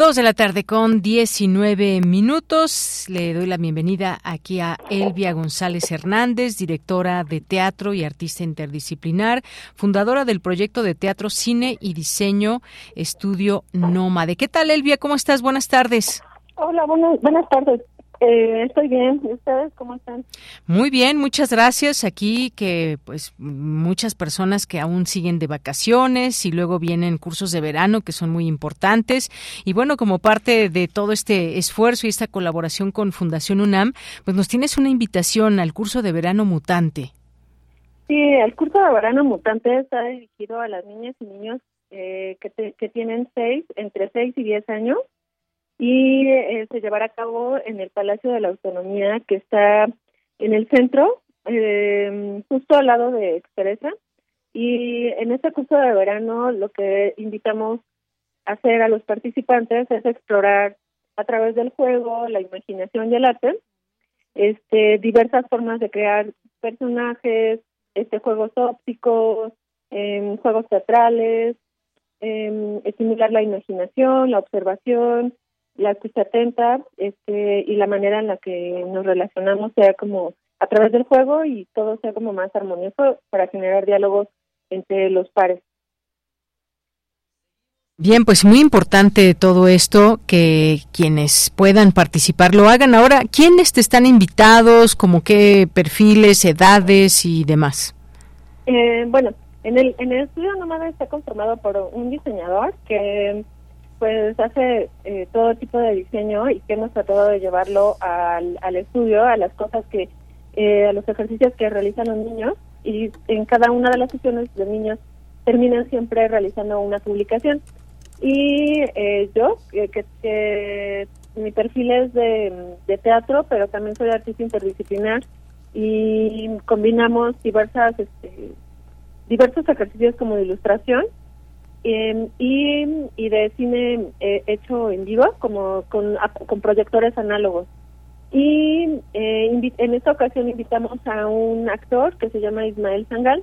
Dos de la tarde con 19 minutos. Le doy la bienvenida aquí a Elvia González Hernández, directora de teatro y artista interdisciplinar, fundadora del proyecto de teatro, cine y diseño Estudio Nómade. ¿Qué tal, Elvia? ¿Cómo estás? Buenas tardes. Hola, buenas, buenas tardes. Eh, estoy bien. ¿Y ustedes cómo están? Muy bien, muchas gracias. Aquí que pues muchas personas que aún siguen de vacaciones y luego vienen cursos de verano que son muy importantes. Y bueno, como parte de todo este esfuerzo y esta colaboración con Fundación UNAM, pues nos tienes una invitación al curso de verano mutante. Sí, el curso de verano mutante está dirigido a las niñas y niños eh, que, que tienen seis, entre 6 y 10 años y eh, se llevará a cabo en el Palacio de la Autonomía que está en el centro, eh, justo al lado de Expresa. Y en este curso de verano lo que invitamos a hacer a los participantes es explorar a través del juego, la imaginación y el arte, este, diversas formas de crear personajes, este, juegos ópticos, em, juegos teatrales, em, estimular la imaginación, la observación, la escucha atenta este, y la manera en la que nos relacionamos sea como a través del juego y todo sea como más armonioso para generar diálogos entre los pares. Bien, pues muy importante todo esto, que quienes puedan participar lo hagan. Ahora, ¿quiénes te están invitados? ¿Como qué perfiles, edades y demás? Eh, bueno, en el, en el estudio Nómada está conformado por un diseñador que pues hace eh, todo tipo de diseño y que hemos tratado de llevarlo al, al estudio, a las cosas que, eh, a los ejercicios que realizan los niños. y en cada una de las sesiones los niños terminan siempre realizando una publicación. Y eh, yo, que, que, mi perfil es de, teatro, pero también soy artista interdisciplinar y combinamos diversas este, diversos ejercicios como de ilustración em, y, y, de cine eh, hecho en vivo, como con, con proyectores análogos. Y eh, en esta ocasión invitamos a un actor que se llama Ismael Sangal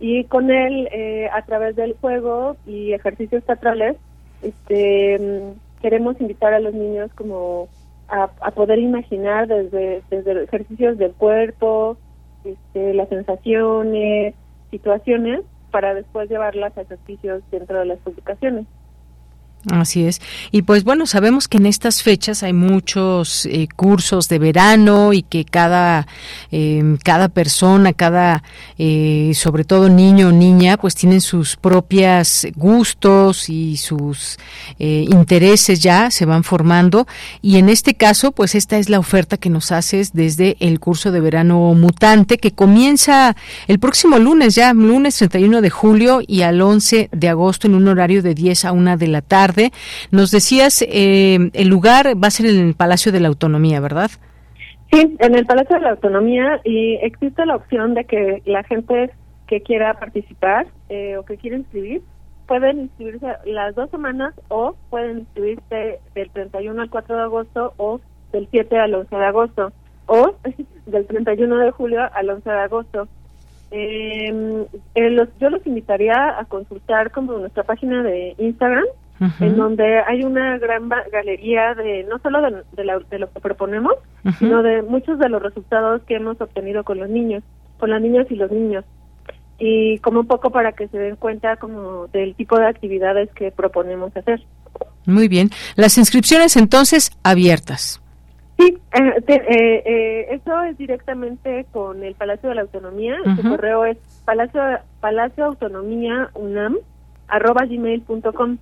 y con él, eh, a través del juego y ejercicios teatrales, este, mm, queremos invitar a los niños como a, poder imaginar desde, desde ejercicios del cuerpo, este, las sensaciones, situaciones, para después llevarlas a ejercicios dentro de las publicaciones. Así es. Y pues bueno, sabemos que en estas fechas hay muchos eh, cursos de verano y que cada, eh, cada persona, cada, eh, sobre todo niño o niña, pues tienen sus propias gustos y sus intereses ya se van formando. Y en este caso, pues esta es la oferta que nos haces desde el curso de verano mutante que comienza el próximo lunes, ya lunes 31 de julio y al 11 de agosto en un horario de 10 a 1 de la tarde nos decías, eh, el lugar va a ser en el Palacio de la Autonomía, ¿verdad? Sí, en el Palacio de la Autonomía y existe la opción de que la gente que quiera participar eh, o que quiera inscribir pueden inscribirse las dos semanas o pueden inscribirse del 31 al 4 de agosto o del 7 al 11 de agosto o del 31 de julio al 11 de agosto. Eh, los, yo los invitaría a consultar como nuestra página de Instagram, en donde hay una gran galería de no solo de, de, lo que proponemos, sino de muchos de los resultados que hemos obtenido con los niños, con las niñas y los niños. Y como un poco para que se den cuenta como del tipo de actividades que proponemos hacer. Muy bien. Las inscripciones entonces abiertas. Sí, eh, eh, eh, eso es directamente con el Palacio de la Autonomía. Su correo es palacio, palacio autonomía unam arroba gmail.com.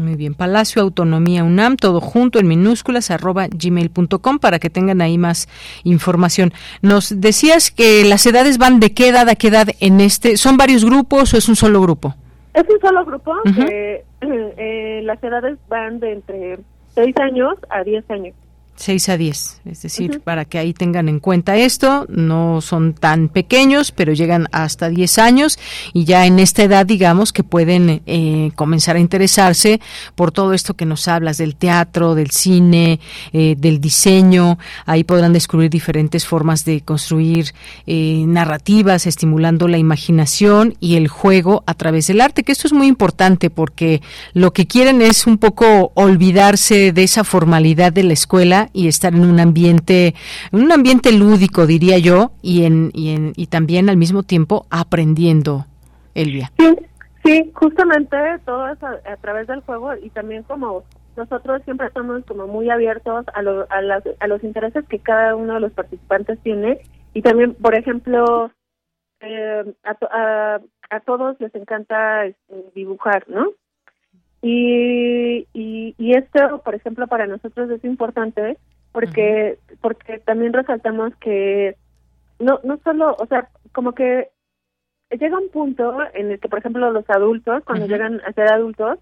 Muy bien, Palacio Autonomía UNAM, todo junto en minúsculas, arroba gmail.com para que tengan ahí más información. Nos decías que las edades van de qué edad a qué edad en este, ¿son varios grupos o es un solo grupo? Es un solo grupo, eh, las edades van de entre 6 años a 10 años. 6 a 10, es decir, para que ahí tengan en cuenta esto, no son tan pequeños, pero llegan hasta 10 años y ya en esta edad, digamos, que pueden eh, comenzar a interesarse por todo esto que nos hablas del teatro, del cine, eh, del diseño, ahí podrán descubrir diferentes formas de construir eh, narrativas, estimulando la imaginación y el juego a través del arte, que esto es muy importante porque lo que quieren es un poco olvidarse de esa formalidad de la escuela y estar en un ambiente, en un ambiente lúdico, diría yo, y en, y en, y también al mismo tiempo aprendiendo, Elvia. Sí, sí, justamente todo es a, través del juego y también como nosotros siempre estamos como muy abiertos a, a, a los intereses que cada uno de los participantes tiene y también, por ejemplo, eh, a, a, todos les encanta este, dibujar, ¿no? Y, y, esto, por ejemplo, para nosotros es importante porque porque también resaltamos que no no solo, o sea, como que llega un punto en el que, por ejemplo, los adultos, cuando llegan a ser adultos,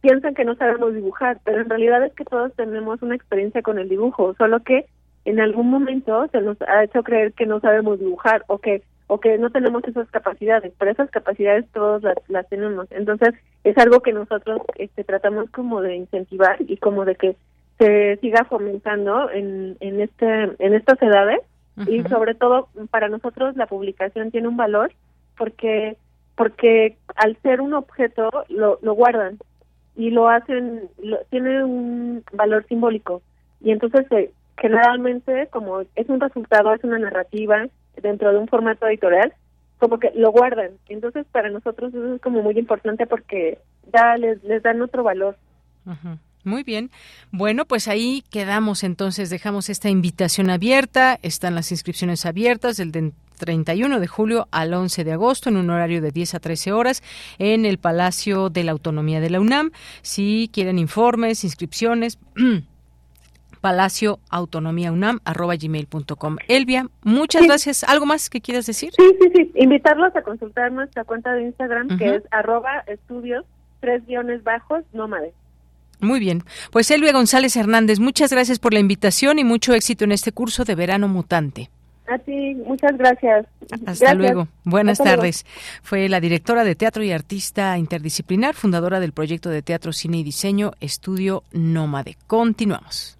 piensan que no sabemos dibujar, pero en realidad es que todos tenemos una experiencia con el dibujo, solo que en algún momento se nos ha hecho creer que no sabemos dibujar o que o que no tenemos esas capacidades, pero esas capacidades todos las, las tenemos. Entonces, es algo que nosotros este, tratamos como de incentivar y como de que se siga fomentando en, en, este, en estas edades. Y sobre todo para nosotros la publicación tiene un valor porque porque al ser un objeto lo, lo guardan y lo hacen, lo, tiene un valor simbólico. Y entonces eh, generalmente como es un resultado, es una narrativa, dentro de un formato editorial, como que lo guardan. Entonces, para nosotros eso es como muy importante porque ya les, les dan otro valor. Muy bien. Bueno, pues ahí quedamos entonces, dejamos esta invitación abierta, están las inscripciones abiertas del 31 de julio al 11 de agosto en un horario de 10 a 13 horas en el Palacio de la Autonomía de la UNAM. Si quieren informes, inscripciones, palacioautonomiaunam.gmail.com. Elvia, muchas gracias. ¿Algo más que quieras decir? Sí, sí, sí. Invitarlos a consultar nuestra cuenta de Instagram, que es arroba estudios tres guiones bajos nómades. Muy bien. Pues Elvia González Hernández, muchas gracias por la invitación y mucho éxito en este curso de verano mutante. A ti, muchas gracias. Hasta luego. Buenas tardes. Fue la directora de teatro y artista interdisciplinar, fundadora del proyecto de teatro, cine y diseño Estudio Nómade. Continuamos.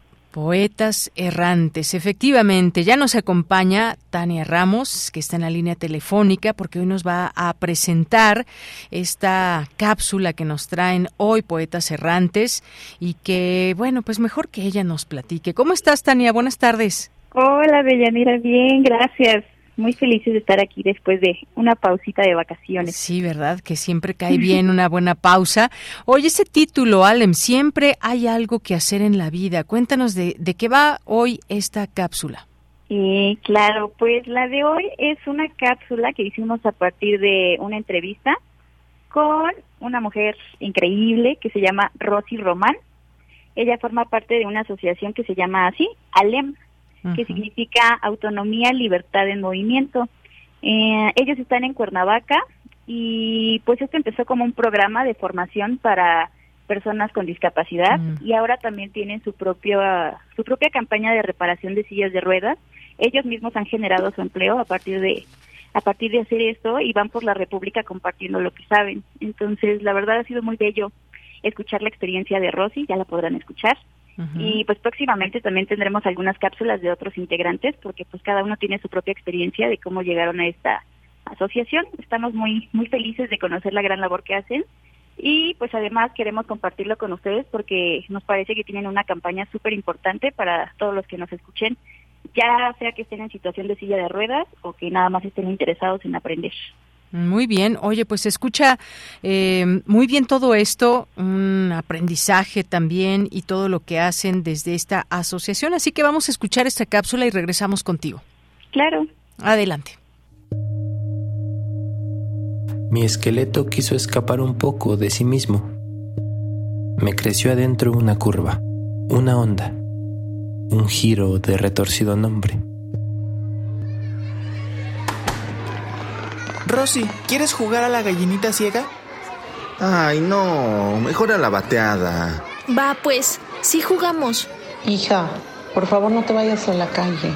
Poetas errantes. Efectivamente, ya nos acompaña Tania Ramos, que está en la línea telefónica, porque hoy nos va a presentar esta cápsula que nos traen hoy Poetas errantes y que, bueno, pues mejor que ella nos platique. ¿Cómo estás, Tania? Buenas tardes. Hola, Bellanira. Bien, gracias muy felices de estar aquí después de una pausita de vacaciones. Sí, ¿verdad? Que siempre cae bien una buena pausa. Oye, ese título, Alem, siempre hay algo que hacer en la vida. Cuéntanos de, de qué va hoy esta cápsula. Eh, claro, pues la de hoy es una cápsula que hicimos a partir de una entrevista con una mujer increíble que se llama Rosy Román. Ella forma parte de una asociación que se llama así, ALEM, que significa autonomía, libertad en movimiento. Eh, ellos están en Cuernavaca y pues esto empezó como un programa de formación para personas con discapacidad y ahora también tienen su propia su propia campaña de reparación de sillas de ruedas. Ellos mismos han generado su empleo a partir de a partir de hacer esto y van por la República compartiendo lo que saben. Entonces, la verdad ha sido muy bello escuchar la experiencia de Rosy, ya la podrán escuchar. Y pues próximamente también tendremos algunas cápsulas de otros integrantes porque pues cada uno tiene su propia experiencia de cómo llegaron a esta asociación. Estamos muy muy felices de conocer la gran labor que hacen y pues además queremos compartirlo con ustedes porque nos parece que tienen una campaña súper importante para todos los que nos escuchen, ya sea que estén en situación de silla de ruedas o que nada más estén interesados en aprender. Muy bien, oye, pues escucha eh, muy bien todo esto, un aprendizaje también y todo lo que hacen desde esta asociación. Así que vamos a escuchar esta cápsula y regresamos contigo. Claro. Adelante. Mi esqueleto quiso escapar un poco de sí mismo. Me creció adentro una curva, una onda, un giro de retorcido nombre. Rosy, ¿quieres jugar a la gallinita ciega? Ay, no, mejor a la bateada. Va, pues, sí jugamos. Hija, por favor no te vayas a la calle.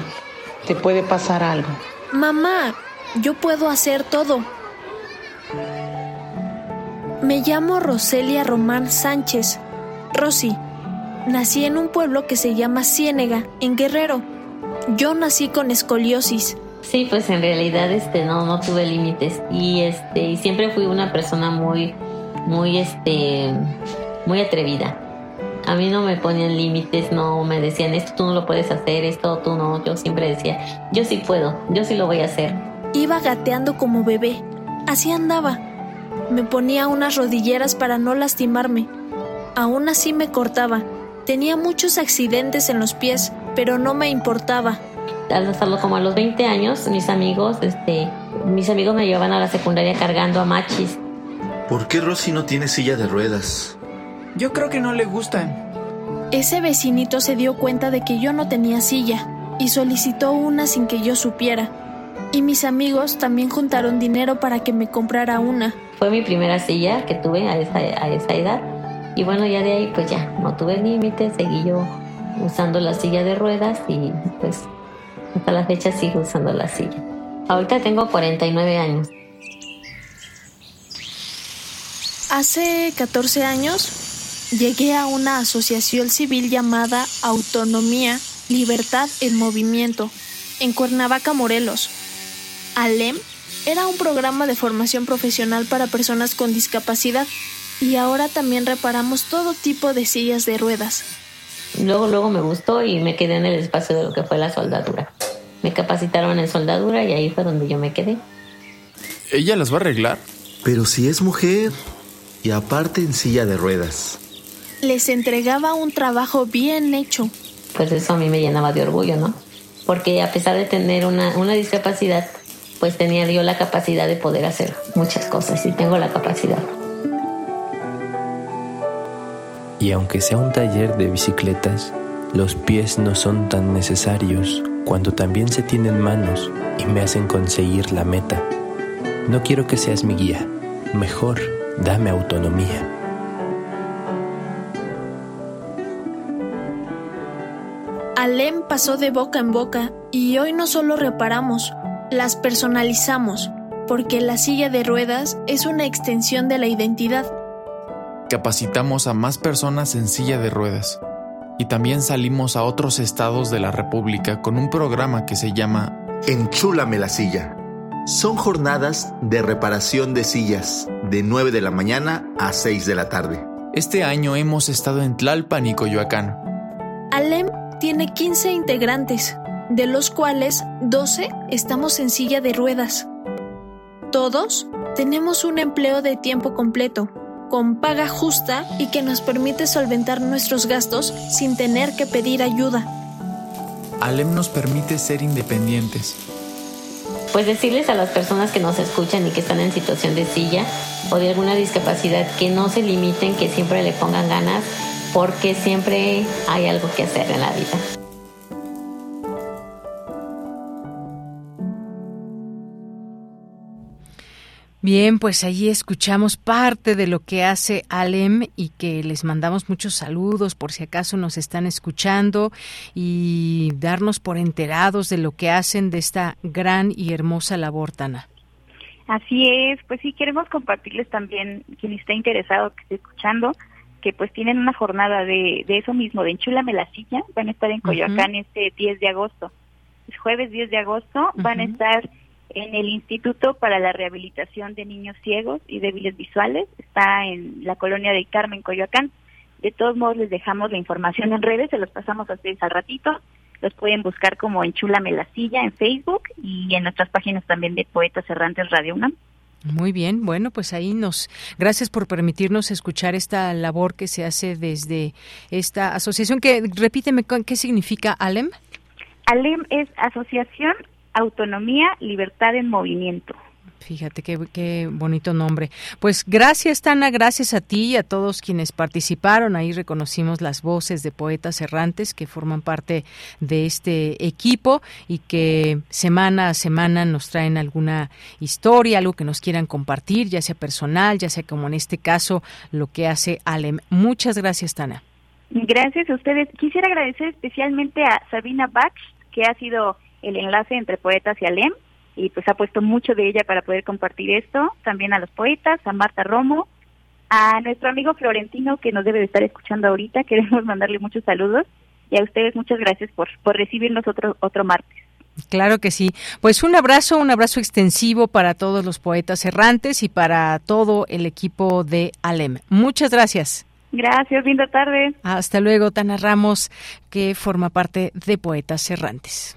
Te puede pasar algo. Mamá, yo puedo hacer todo. Me llamo Roselia Román Sánchez. Rosy, nací en un pueblo que se llama Ciénega, en Guerrero. Yo nací con escoliosis. Sí, pues en realidad este no no tuve límites y este y siempre fui una persona muy muy este muy atrevida. A mí no me ponían límites, no me decían esto tú no lo puedes hacer, esto tú no. Yo siempre decía, yo sí puedo, yo sí lo voy a hacer. Iba gateando como bebé. Así andaba. Me ponía unas rodilleras para no lastimarme. Aún así me cortaba. Tenía muchos accidentes en los pies, pero no me importaba hasta los, como a los 20 años, mis amigos, este, mis amigos me llevaban a la secundaria cargando a machis. ¿Por qué Rosy no tiene silla de ruedas? Yo creo que no le gustan. Ese vecinito se dio cuenta de que yo no tenía silla y solicitó una sin que yo supiera. Y mis amigos también juntaron dinero para que me comprara una. Fue mi primera silla que tuve a esa, a esa edad. Y bueno, ya de ahí pues ya no tuve límites, seguí yo usando la silla de ruedas y pues hasta la fecha sigo usando la silla. Ahorita tengo 49 años. Hace 14 años llegué a una asociación civil llamada Autonomía, Libertad en Movimiento, en Cuernavaca, Morelos. ALEM era un programa de formación profesional para personas con discapacidad y ahora también reparamos todo tipo de sillas de ruedas. luego, luego me gustó y me quedé en el espacio de lo que fue la soldadura. Me capacitaron en soldadura y ahí fue donde yo me quedé. ¿Ella las va a arreglar? Pero si es mujer y aparte en silla de ruedas. Les entregaba un trabajo bien hecho. Pues eso a mí me llenaba de orgullo, ¿no? Porque a pesar de tener una, una discapacidad, pues tenía yo la capacidad de poder hacer muchas cosas y tengo la capacidad. Y aunque sea un taller de bicicletas, los pies no son tan necesarios cuando también se tienen manos y me hacen conseguir la meta. No quiero que seas mi guía, mejor dame autonomía. Alem pasó de boca en boca y hoy no solo reparamos, las personalizamos, porque la silla de ruedas es una extensión de la identidad. Capacitamos a más personas en silla de ruedas y también salimos a otros estados de la República con un programa que se llama Enchúlame la silla. Son jornadas de reparación de sillas de 9 de la mañana a 6 de la tarde. Este año hemos estado en Tlalpan y Coyoacán. Alem tiene 15 integrantes, de los cuales 12 estamos en silla de ruedas. Todos tenemos un empleo de tiempo completo, con paga justa y que nos permite solventar nuestros gastos sin tener que pedir ayuda. Alem nos permite ser independientes. Pues decirles a las personas que nos escuchan y que están en situación de silla o de alguna discapacidad que no se limiten, que siempre le pongan ganas, porque siempre hay algo que hacer en la vida. Bien, pues allí escuchamos parte de lo que hace Alem y que les mandamos muchos saludos por si acaso nos están escuchando y darnos por enterados de lo que hacen de esta gran y hermosa labor, Tana. Así es, pues sí, queremos compartirles también, quien esté interesado, que esté escuchando, que pues tienen una jornada de, de eso mismo, de Enchúlame la silla, van a estar en Coyoacán este 10 de agosto. Es jueves 10 de agosto, van a estar en el Instituto para la Rehabilitación de Niños Ciegos y Débiles Visuales, está en la colonia de Carmen, Coyoacán. De todos modos, les dejamos la información en redes, se los pasamos a ustedes al ratito. Los pueden buscar como Enchúlame la Silla en Facebook y en nuestras páginas también de Poetas Errantes Radio UNAM. Muy bien, bueno, pues ahí nos, gracias por permitirnos escuchar esta labor que se hace desde esta asociación. Que repíteme, ¿qué significa ALEM? ALEM es Asociación Autonomía, Libertad en Movimiento. Fíjate qué, qué, bonito nombre. Pues gracias, Tana, gracias a ti y a todos quienes participaron. Ahí reconocimos las voces de poetas errantes que forman parte de este equipo y que semana a semana nos traen alguna historia, algo que nos quieran compartir, ya sea personal, ya sea como en este caso lo que hace Alem. Muchas gracias, Tana. Gracias a ustedes. Quisiera agradecer especialmente a Sabina Bach, que ha sido el enlace entre poetas y Alem y pues ha puesto mucho de ella para poder compartir esto, también a los poetas, a Marta Romo, a nuestro amigo Florentino que nos debe de estar escuchando ahorita, queremos mandarle muchos saludos y a ustedes muchas gracias por, por recibirnos otro, otro martes. Claro que sí. Pues un abrazo, un abrazo extensivo para todos los poetas errantes y para todo el equipo de Alem. Muchas gracias. Gracias, linda tarde. Hasta luego, Tana Ramos, que forma parte de Poetas Errantes.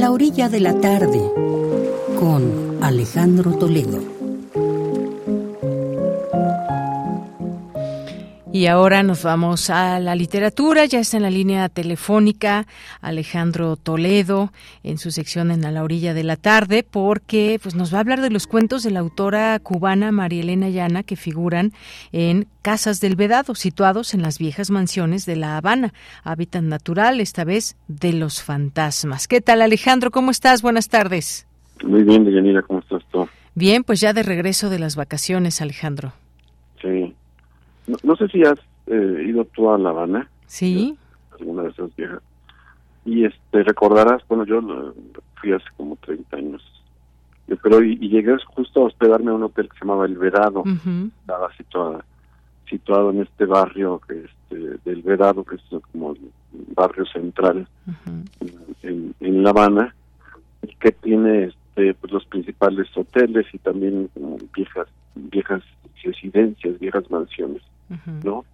La orilla de la tarde con Alejandro Toledo. Y ahora nos vamos a la literatura. Ya está en la línea telefónica Alejandro Toledo en su sección en A la orilla de la tarde, porque pues nos va a hablar de los cuentos de la autora cubana María Elena Llana que figuran en Casas del Vedado, situados en las viejas mansiones de La Habana, hábitat natural, esta vez de los fantasmas. ¿Qué tal, Alejandro? ¿Cómo estás? Buenas tardes. Muy bien, Deyanira, ¿cómo estás tú? Bien, pues ya de regreso de las vacaciones, Alejandro. No, no sé si has eh, ido tú a La Habana? Sí. Alguna de esas viejas. Y este, recordarás, bueno, yo fui hace como 30 años. Pero y, llegué justo a hospedarme a un hotel que se llamaba El Verado. Estaba situado, situado en este barrio que este, del Verado, que es como el barrio central en, en, La Habana, y que tiene este, pues, los principales hoteles y también como viejas viejas residencias, viejas mansiones, ¿no?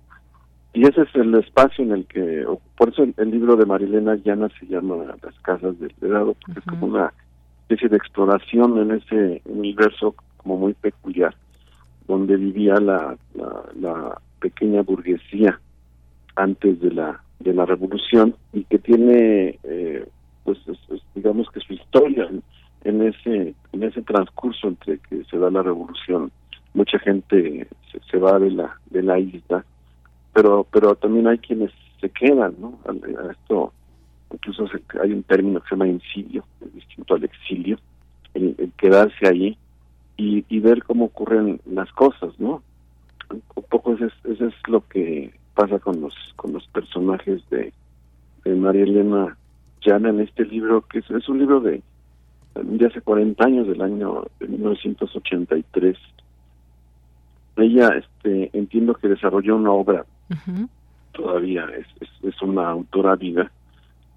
Y ese es el espacio en el que, por eso el, libro de Marilena Llana se llama Las Casas del Vedado, porque es como una especie de exploración en ese universo como muy peculiar, donde vivía la, la, pequeña burguesía antes de la de la revolución y que tiene eh, pues digamos que su historia en, en, ese en ese transcurso entre que se da la revolución mucha gente se, va de la de la isla pero pero también hay quienes se quedan no a, esto incluso hay un término que se llama incilio distinto al exilio el, quedarse allí y, y, ver cómo ocurren las cosas no un poco eso es, eso es lo que pasa con los con los personajes de, de María Elena Llana en este libro que es, es un libro de de hace 40 años del año de 1983 ella este entiendo que desarrolló una obra todavía es, es, una autora viva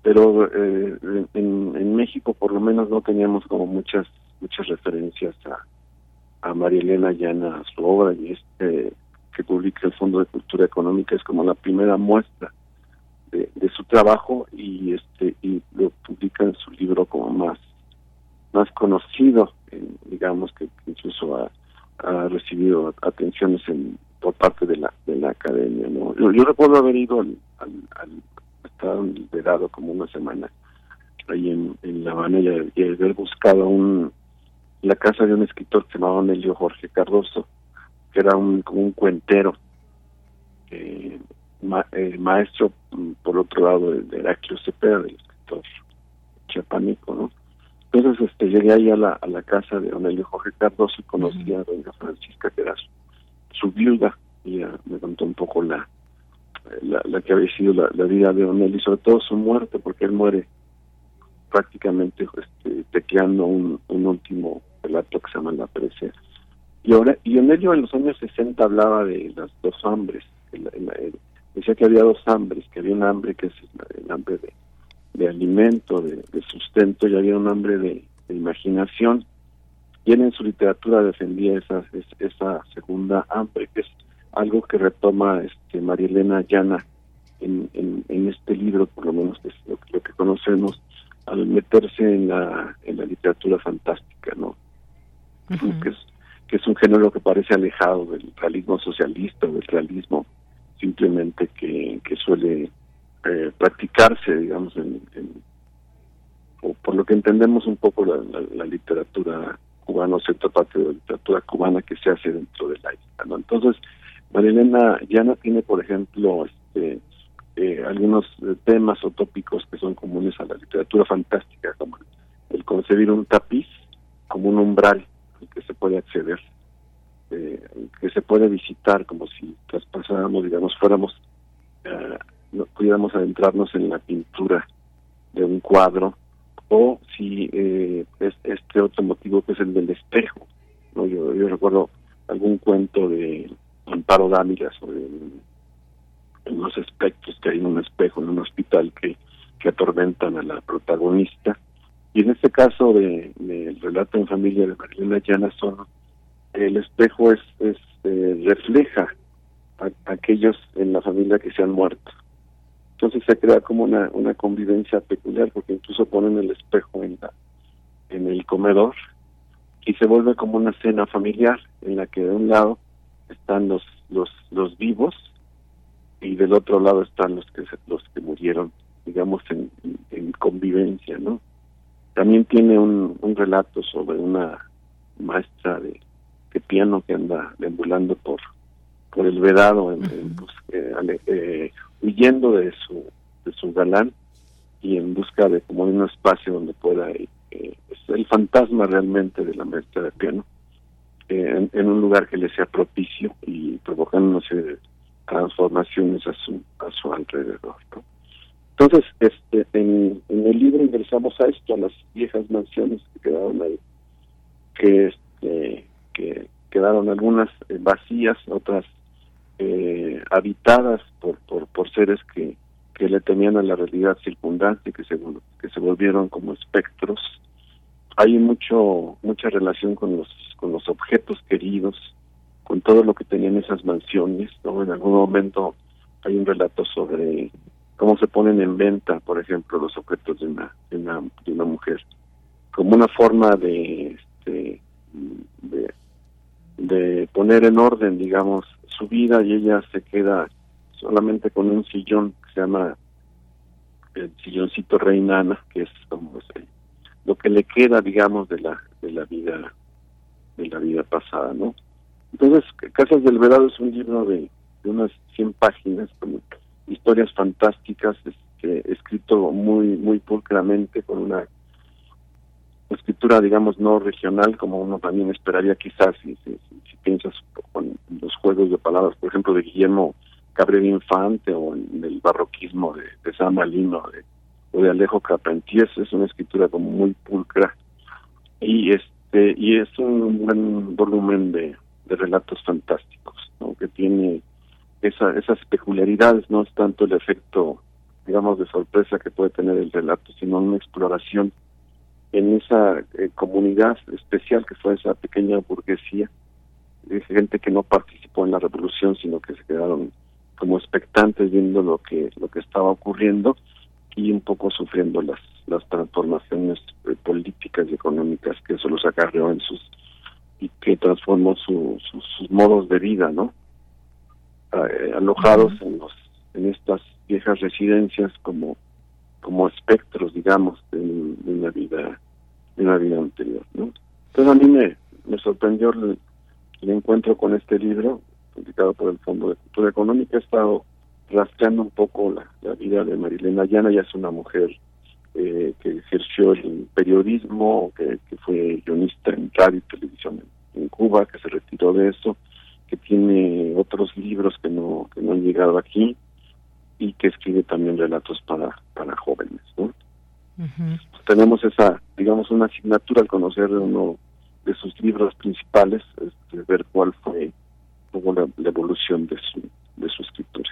pero eh, en, en México por lo menos no teníamos como muchas muchas referencias a, a María Elena Llana a su obra y este que publica el Fondo de Cultura Económica es como la primera muestra de, de su trabajo y este y lo publica en su libro como más más conocido digamos que incluso ha ha recibido atenciones en, por parte de la de la academia no yo, recuerdo haber ido al, al, al liberado como una semana ahí en, en La Habana y, haber buscado un la casa de un escritor que se llamaba Nelio Jorge Cardoso que era un como un cuentero eh, eh maestro mm, por otro lado de, de Heraclio Cepeda del escritor chiapánico no entonces este llegué ahí a la, a la casa de don Jorge Cardoso y conocí a doña Francisca, que era su, viuda, y me contó un poco la, la, que había sido la, vida de don y sobre todo su muerte, porque él muere prácticamente este, tecleando un, un último relato que se llama La Prece. Y ahora, y Onelio en los años 60 hablaba de las dos hambres, decía que había dos hambres, que había un hambre que es el hambre de de alimento, de, sustento, y había un hambre de, imaginación. Y él en su literatura defendía esa, esa segunda hambre, que es algo que retoma este María Elena Llana en, en, este libro, por lo menos que es lo, que conocemos, al meterse en la, en la literatura fantástica, ¿no? que, es, que es un género que parece alejado del realismo socialista o del realismo simplemente que, que suele eh, practicarse, digamos, en, o por lo que entendemos un poco la, literatura cubana, o cierta parte de la literatura cubana que se hace dentro de la isla. ¿no? Entonces, Marilena no tiene, por ejemplo, este, eh, algunos eh, temas o tópicos que son comunes a la literatura fantástica, como el, concebir un tapiz como un umbral al que se puede acceder, que se puede visitar como si traspasáramos, digamos, fuéramos no pudiéramos adentrarnos en la pintura de un cuadro o si eh, es este otro motivo que es el del espejo no yo, yo recuerdo algún cuento de Amparo Dávila sobre unos aspectos que hay en un espejo en un hospital que, que atormentan a la protagonista. Y en este caso de, el relato en familia de Marilena Llana el espejo es, es eh, refleja a, aquellos en la familia que se han muerto entonces se crea como una, una convivencia peculiar porque incluso ponen el espejo en la en el comedor y se vuelve como una cena familiar en la que de un lado están los los los vivos y del otro lado están los que los que murieron digamos en, en convivencia no también tiene un, un relato sobre una maestra de, de piano que anda deambulando por por el vedado en, eh, eh, huyendo de su de su galán y en busca de como un espacio donde pueda ir eh, el fantasma realmente de la maestra de piano en, un lugar que le sea propicio y provocando de transformaciones a su a su alrededor. Entonces, este, en, el libro ingresamos a esto, a las viejas mansiones que quedaron ahí, que, este, que quedaron algunas vacías, otras eh, habitadas por, por, por seres que, que le temían a la realidad circundante, que se, que se volvieron como espectros. Hay mucho mucha relación con los con los objetos queridos, con todo lo que tenían esas mansiones. ¿no? En algún momento hay un relato sobre cómo se ponen en venta, por ejemplo, los objetos de una, de una, de una mujer, como una forma de, este, de, de poner en orden, digamos, su vida y ella se queda solamente con un sillón que se llama el silloncito reinana, que es como lo que le queda, digamos, de la de la vida de la vida pasada, ¿no? Entonces, Casas del Verado es un libro de, de unas 100 páginas, como historias fantásticas, este, escrito muy muy pulcramente con una escritura, digamos, no regional, como uno también esperaría quizás, si, si, piensas en los juegos de palabras, por ejemplo, de Guillermo Cabrera Infante o en el barroquismo de, de San Malino o de Alejo Carpentier, es una escritura como muy pulcra y este y es un buen volumen de, de relatos fantásticos, ¿no? que tiene esa, esas peculiaridades, no es tanto el efecto, digamos, de sorpresa que puede tener el relato, sino una exploración en esa eh, comunidad especial que fue esa pequeña burguesía, de gente que no participó en la revolución, sino que se quedaron como expectantes viendo lo que lo que estaba ocurriendo y un poco sufriendo las las transformaciones eh, políticas y económicas que eso los acarreó en sus y que transformó sus modos de vida, ¿no? Eh, alojados en los en estas viejas residencias como como espectros digamos de, una vida de una vida anterior no entonces a mí me, me sorprendió el, encuentro con este libro publicado por el Fondo de Cultura Económica. He estado rastreando un poco la, vida de Marilena Llana ya es una mujer eh, que ejerció el periodismo que, que fue guionista en radio y televisión en Cuba que se retiró de eso que tiene otros libros que no, que no han llegado aquí y que escribe también relatos para, para jóvenes. ¿no? Tenemos esa, digamos, una asignatura al conocer uno de sus libros principales, este, ver cuál fue la, la, evolución de su, de su escritura.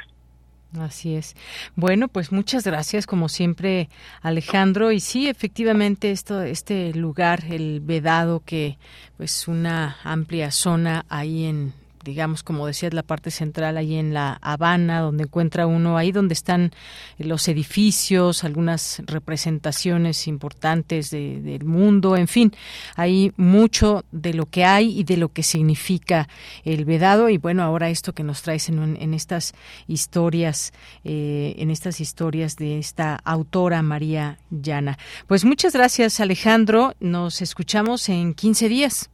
Así es. Bueno, pues muchas gracias, como siempre, Alejandro. Y sí, efectivamente, esto, este lugar, el Vedado, que pues una amplia zona ahí en digamos, como decías, la parte central ahí en La Habana, donde encuentra uno, ahí donde están los edificios, algunas representaciones importantes del mundo, en fin, hay mucho de lo que hay y de lo que significa el vedado y bueno, ahora esto que nos traes en, en estas historias, eh, en estas historias de esta autora María Llana. Pues muchas gracias Alejandro, nos escuchamos en 15 días.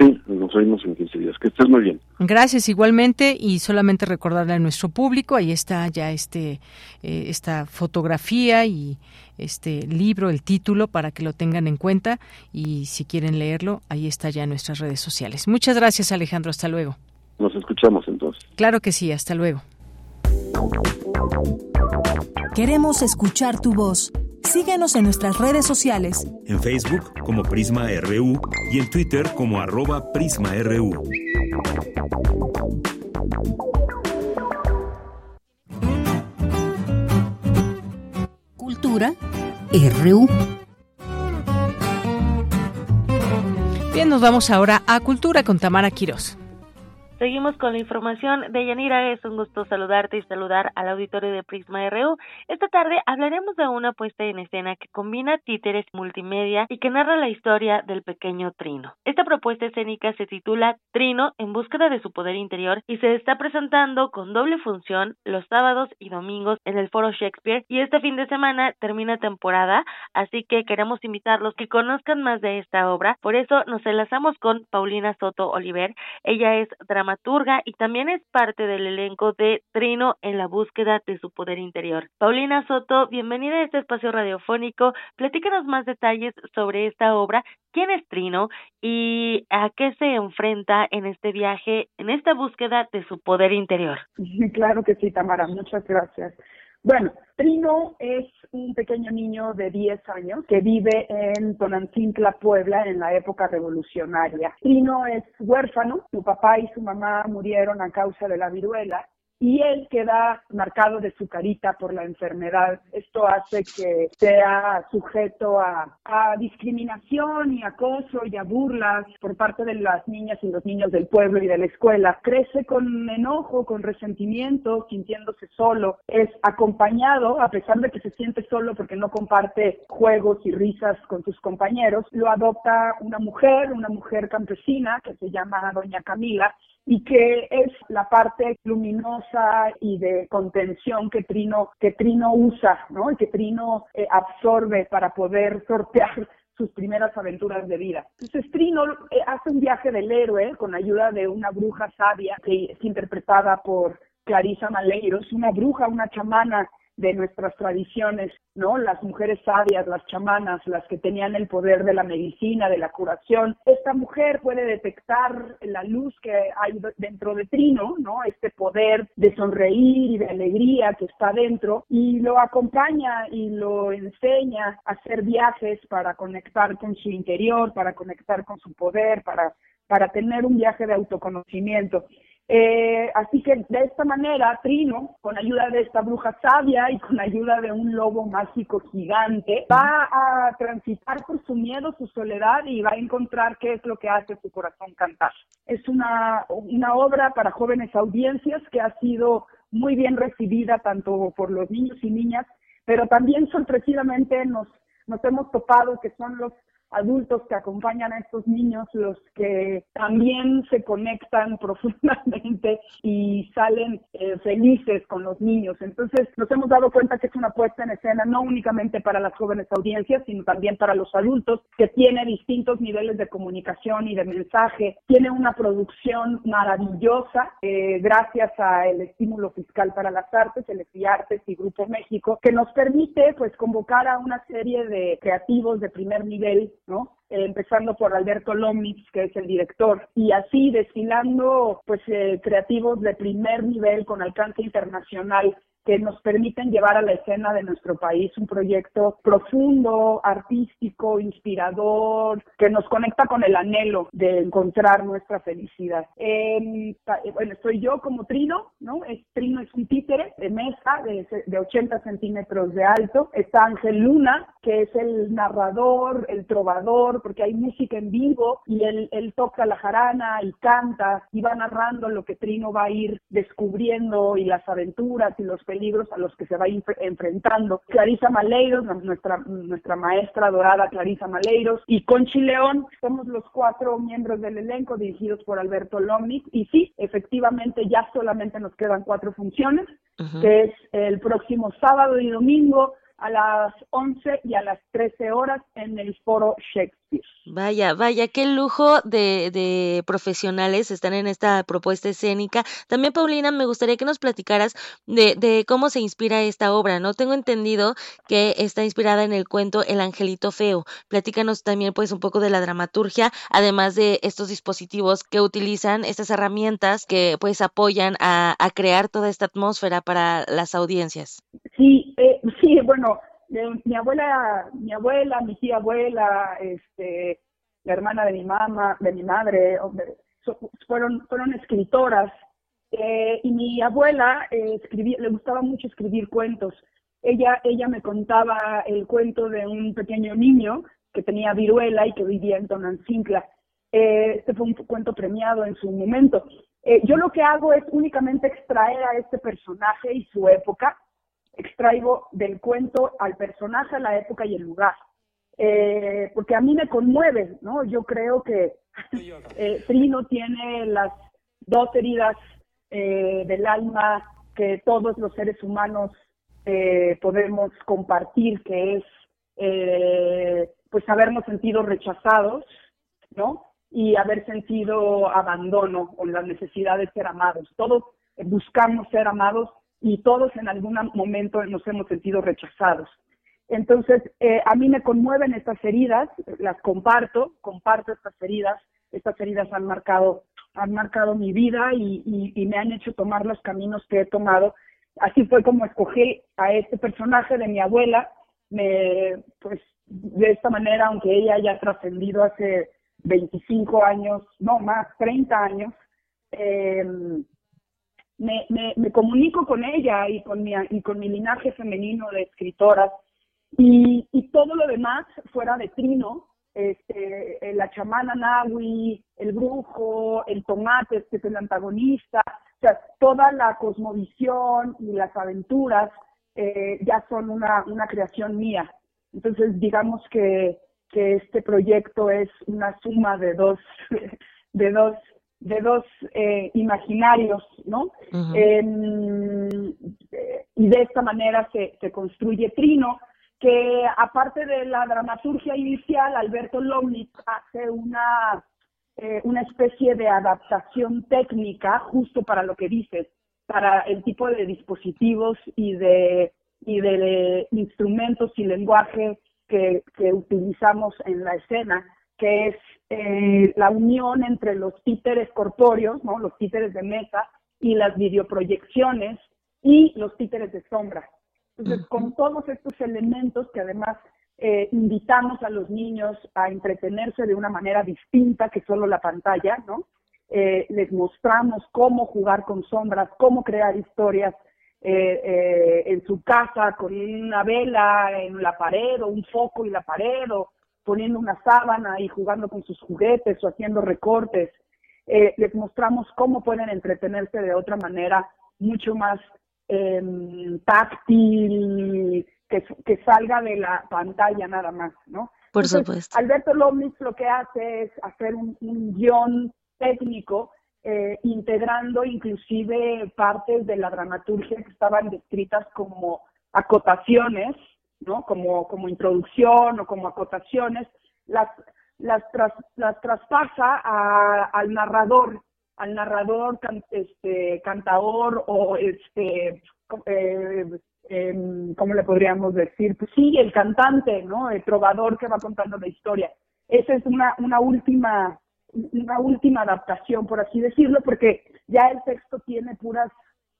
Sí, nos oímos en 15 días. Que estés muy bien. Gracias igualmente y solamente recordarle a nuestro público, ahí está ya este eh, esta fotografía y este libro, el título para que lo tengan en cuenta y si quieren leerlo, ahí está ya en nuestras redes sociales. Muchas gracias Alejandro, hasta luego. Nos escuchamos entonces. Claro que sí, hasta luego. Queremos escuchar tu voz. Síguenos en nuestras redes sociales. En Facebook como Prisma RU y en Twitter como arroba PrismaRU. Cultura RU. Bien, nos vamos ahora a Cultura con Tamara Quirós. Seguimos con la información de Yanira. Es un gusto saludarte y saludar al auditorio de Prisma RU. Esta tarde hablaremos de una puesta en escena que combina títeres multimedia y que narra la historia del pequeño Trino. Esta propuesta escénica se titula Trino en búsqueda de su poder interior y se está presentando con doble función los sábados y domingos en el Foro Shakespeare y este fin de semana termina temporada, así que queremos invitarlos que conozcan más de esta obra. Por eso nos enlazamos con Paulina Soto Oliver. Ella es dramaturga dramaturga y también es parte del elenco de Trino en la búsqueda de su poder interior. Paulina Soto, bienvenida a este espacio radiofónico. Platícanos más detalles sobre esta obra, quién es Trino y a qué se enfrenta en este viaje, en esta búsqueda de su poder interior. Claro que sí, Tamara, muchas gracias. Bueno, Trino es un pequeño niño de 10 años que vive en Tonantzintla, Puebla, en la época revolucionaria. Trino es huérfano, su papá y su mamá murieron a causa de la viruela y él queda marcado de su carita por la enfermedad. Esto hace que sea sujeto a, discriminación y acoso y a burlas por parte de las niñas y los niños del pueblo y de la escuela. Crece con enojo, con resentimiento, sintiéndose solo. Es acompañado, a pesar de que se siente solo porque no comparte juegos y risas con sus compañeros, lo adopta una mujer, una mujer campesina que se llama Doña Camila, y que es la parte luminosa y de contención que Trino, que Trino usa, ¿no? Y que Trino eh, absorbe para poder sortear sus primeras aventuras de vida. Entonces Trino eh, hace un viaje del héroe con ayuda de una bruja sabia que es interpretada por Clarisa Maleiros, una bruja, una chamana de nuestras tradiciones, ¿no? Las mujeres sabias, las chamanas, las que tenían el poder de la medicina, de la curación. Esta mujer puede detectar la luz que hay dentro de Trino, ¿no? Este poder de sonreír y de alegría que está dentro y lo acompaña y lo enseña a hacer viajes para conectar con su interior, para conectar con su poder, para para tener un viaje de autoconocimiento. Eh, así que de esta manera, Trino, con ayuda de esta bruja sabia y con ayuda de un lobo mágico gigante, va a transitar por su miedo, su soledad y va a encontrar qué es lo que hace su corazón cantar. Es una, una obra para jóvenes audiencias que ha sido muy bien recibida tanto por los niños y niñas, pero también sorpresivamente nos, nos hemos topado que son los adultos que acompañan a estos niños los que también se conectan profundamente y salen eh, felices con los niños. Entonces nos hemos dado cuenta que es una puesta en escena no únicamente para las jóvenes audiencias, sino también para los adultos, que tiene distintos niveles de comunicación y de mensaje, tiene una producción maravillosa eh, gracias al estímulo fiscal para las artes, el Artes y Grupo México, que nos permite pues convocar a una serie de creativos de primer nivel ¿no? Eh, empezando por Alberto Lomnitz, que es el director, y así desfilando pues eh, creativos de primer nivel con alcance internacional que nos permiten llevar a la escena de nuestro país un proyecto profundo, artístico, inspirador, que nos conecta con el anhelo de encontrar nuestra felicidad. Eh, bueno, estoy yo como Trino, ¿no? Es, Trino es un títere de mesa de, de 80 centímetros de alto. Está Ángel Luna, que es el narrador, el trovador, porque hay música en vivo y él, él toca la jarana y canta y va narrando lo que Trino va a ir descubriendo y las aventuras y los peligros a los que se va enfrentando. Clarisa Maleiros, nuestra, nuestra maestra dorada Clarisa Maleiros, y Conchi León, somos los cuatro miembros del elenco dirigidos por Alberto Lomnitz, y sí, efectivamente ya solamente nos quedan cuatro funciones, que es el próximo sábado y domingo a las 11 y a las 13 horas en el foro Shakespeare. Vaya, vaya, qué lujo de, de profesionales están en esta propuesta escénica. También, Paulina, me gustaría que nos platicaras de, de cómo se inspira esta obra, ¿no? Tengo entendido que está inspirada en el cuento El Angelito Feo. Platícanos también, pues, un poco de la dramaturgia, además de estos dispositivos que utilizan, estas herramientas que, pues, apoyan a, a crear toda esta atmósfera para las audiencias. Sí, eh, sí, bueno, mi abuela, mi abuela, mi tía abuela, este, la hermana de mi mamá, de mi madre, fueron, fueron escritoras. Eh, y mi abuela eh, le gustaba mucho escribir cuentos. Ella, ella me contaba el cuento de un pequeño niño que tenía viruela y que vivía en Tonancincla. Eh, este fue un cuento premiado en su momento. Eh, yo lo que hago es únicamente extraer a este personaje y su época extraigo del cuento al personaje, a la época y el lugar. Eh, porque a mí me conmueve, ¿no? Yo creo que eh, Trino tiene las dos heridas eh, del alma que todos los seres humanos eh, podemos compartir, que es pues habernos sentido rechazados, ¿no? y haber sentido abandono o la necesidad de ser amados. Todos buscamos ser amados y todos en algún momento nos hemos sentido rechazados. Entonces, eh, a mí me conmueven estas heridas, las comparto, comparto estas heridas, estas heridas han marcado, han marcado mi vida y, y me han hecho tomar los caminos que he tomado. Así fue como escogí a este personaje de mi abuela, me, pues de esta manera, aunque ella haya trascendido hace 25 años, no más, 30 años, eh, me, me, comunico con ella y con mi, y con mi linaje femenino de escritoras y, y todo lo demás fuera de Trino, este, la chamana Nahui, el brujo, el tomate, que es el antagonista, o sea, toda la cosmovisión y las aventuras eh, ya son una, una creación mía. Entonces, digamos que, que este proyecto es una suma de dos, de dos, de dos eh, imaginarios, ¿no? Em, y de esta manera se, se construye Trino, que aparte de la dramaturgia inicial, Alberto Lomnitz hace una, eh, una especie de adaptación técnica justo para lo que dices, para el tipo de dispositivos y de y de instrumentos y lenguaje que, que utilizamos en la escena, que es eh, la unión entre los títeres corpóreos, ¿no? los títeres de mesa, y las videoproyecciones y los títeres de sombra. Entonces, con todos estos elementos que además eh, invitamos a los niños a entretenerse de una manera distinta que solo la pantalla, ¿no? Eh, les mostramos cómo jugar con sombras, cómo crear historias, eh, en su casa con una vela en la pared o un foco y la pared o poniendo una sábana y jugando con sus juguetes o haciendo recortes. Eh, les mostramos cómo pueden entretenerse de otra manera mucho más em, táctil, que, que, salga de la pantalla nada más, ¿no? Por supuesto. Alberto Lomnitz lo que hace es hacer un, un guion técnico eh, integrando inclusive partes de la dramaturgia que estaban descritas como acotaciones, ¿no? Como, como introducción o como acotaciones, las, las, las traspasa al narrador, al narrador, este, cantador o este, eh, em, ¿cómo le podríamos decir? Pues sí, el cantante, ¿no? El trovador que va contando la historia. Esa es una, una última una última adaptación, por así decirlo, porque ya el texto tiene puras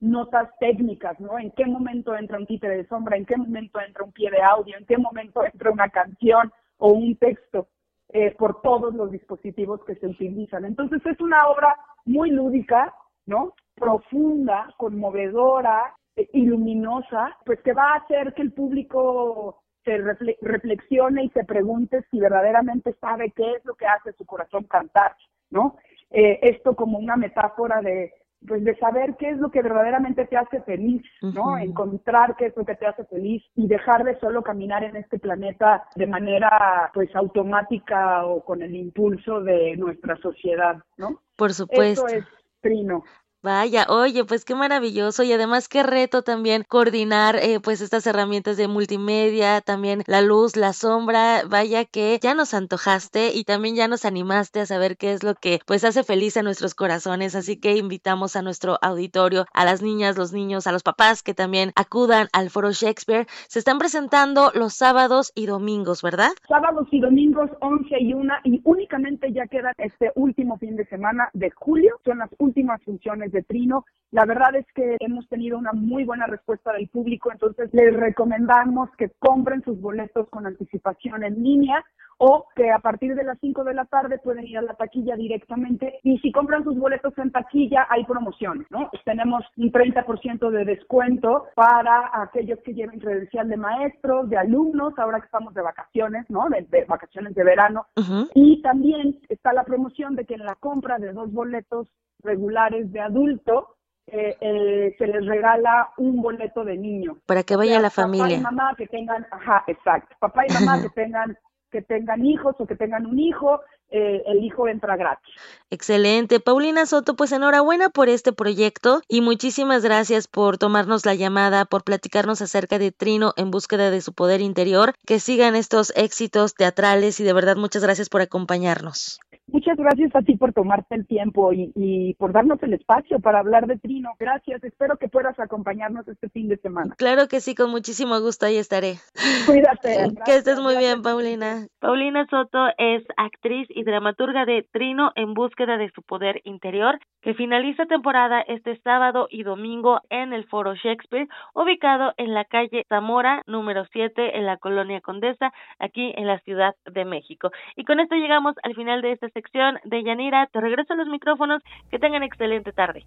notas técnicas, ¿no? En qué momento entra un títere de sombra, en qué momento entra un pie de audio, en qué momento entra una canción o un texto, eh, por todos los dispositivos que se utilizan. Entonces es una obra muy lúdica, ¿no? Profunda, conmovedora, eh, y luminosa, pues que va a hacer que el público se reflexione y se pregunte si verdaderamente sabe qué es lo que hace su corazón cantar, ¿no? Eh, esto como una metáfora de, pues de saber qué es lo que verdaderamente te hace feliz, ¿no? Encontrar qué es lo que te hace feliz y dejar de solo caminar en este planeta de manera pues automática o con el impulso de nuestra sociedad, ¿no? Por supuesto. Eso es Trino. Vaya, oye, pues qué maravilloso y además qué reto también coordinar eh, pues estas herramientas de multimedia, también la luz, la sombra, vaya que ya nos antojaste y también ya nos animaste a saber qué es lo que pues hace feliz a nuestros corazones, así que invitamos a nuestro auditorio, a las niñas, los niños, a los papás que también acudan al Foro Shakespeare. Se están presentando los sábados y domingos, ¿verdad? Sábados y domingos 11 y 1 y únicamente ya queda este último fin de semana de julio, son las últimas funciones de Trino. La verdad es que hemos tenido una muy buena respuesta del público, entonces les recomendamos que compren sus boletos con anticipación en línea o que a partir de las 5 de la tarde pueden ir a la taquilla directamente y si compran sus boletos en taquilla hay promociones, ¿no? Tenemos un 30% de descuento para aquellos que lleven credencial de maestros, de alumnos, ahora que estamos de vacaciones, ¿no? De, vacaciones de verano. Y también está la promoción de que en la compra de dos boletos regulares de adulto, eh, eh, se les regala un boleto de niño. Para que vaya la familia. Papá y mamá que tengan, ajá, exacto. Papá y mamá que tengan que tengan hijos o que tengan un hijo, eh, el hijo entra gratis. Excelente. Paulina Soto, pues enhorabuena por este proyecto y muchísimas gracias por tomarnos la llamada, por platicarnos acerca de Trino en búsqueda de su poder interior. Que sigan estos éxitos teatrales y de verdad muchas gracias por acompañarnos. Muchas gracias a ti por tomarte el tiempo y, y, por darnos el espacio para hablar de Trino. Gracias. Espero que puedas acompañarnos este fin de semana. Claro que sí, con muchísimo gusto ahí estaré. Cuídate. que estés muy bien, Paulina. Paulina Soto es actriz y dramaturga de Trino en búsqueda de su poder interior, que finaliza temporada este sábado y domingo en el Foro Shakespeare, ubicado en la calle Zamora, número 7, en la colonia Condesa, aquí en la Ciudad de México. Y con esto llegamos al final de esta sección de Yanira. Te regreso los micrófonos. Que tengan excelente tarde.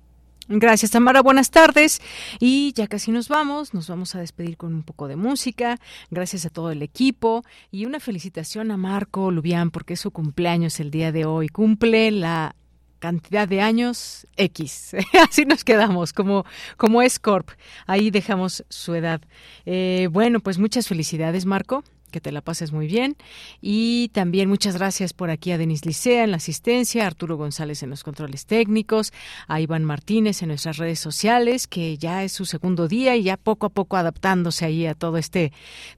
Gracias, Tamara. Buenas tardes. Y ya casi nos vamos. Nos vamos a despedir con un poco de música. Gracias a todo el equipo. Y una felicitación a Marco Lubián porque es su cumpleaños el día de hoy. Cumple la cantidad de años X. Así nos quedamos, como, como es Corp. Ahí dejamos su edad. Eh, bueno, pues muchas felicidades, Marco que te la pases muy bien. Y también muchas gracias por aquí a Denis Licea en la asistencia, a Arturo González en los controles técnicos, a Iván Martínez en nuestras redes sociales, que ya es su segundo día y ya poco a poco adaptándose ahí a todo este,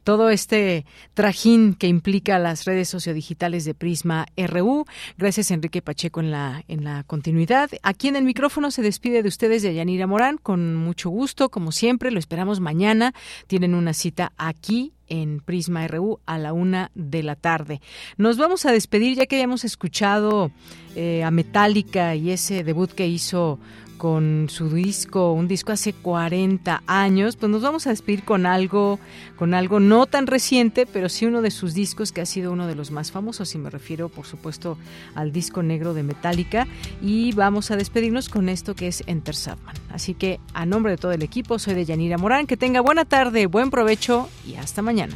todo este trajín que implica las redes sociodigitales de Prisma RU. Gracias Enrique Pacheco en la, en la continuidad. Aquí en el micrófono se despide de ustedes de Yanira Morán, con mucho gusto, como siempre, lo esperamos mañana. Tienen una cita aquí en Prisma RU a la una de la tarde. Nos vamos a despedir ya que hayamos escuchado eh, a Metallica y ese debut que hizo con su disco, un disco hace 40 años, pues nos vamos a despedir con algo, con algo no tan reciente, pero sí uno de sus discos que ha sido uno de los más famosos, y me refiero, por supuesto, al disco negro de Metallica, y vamos a despedirnos con esto que es Enter Sandman. Así que, a nombre de todo el equipo, soy de Yanira Morán, que tenga buena tarde, buen provecho y hasta mañana.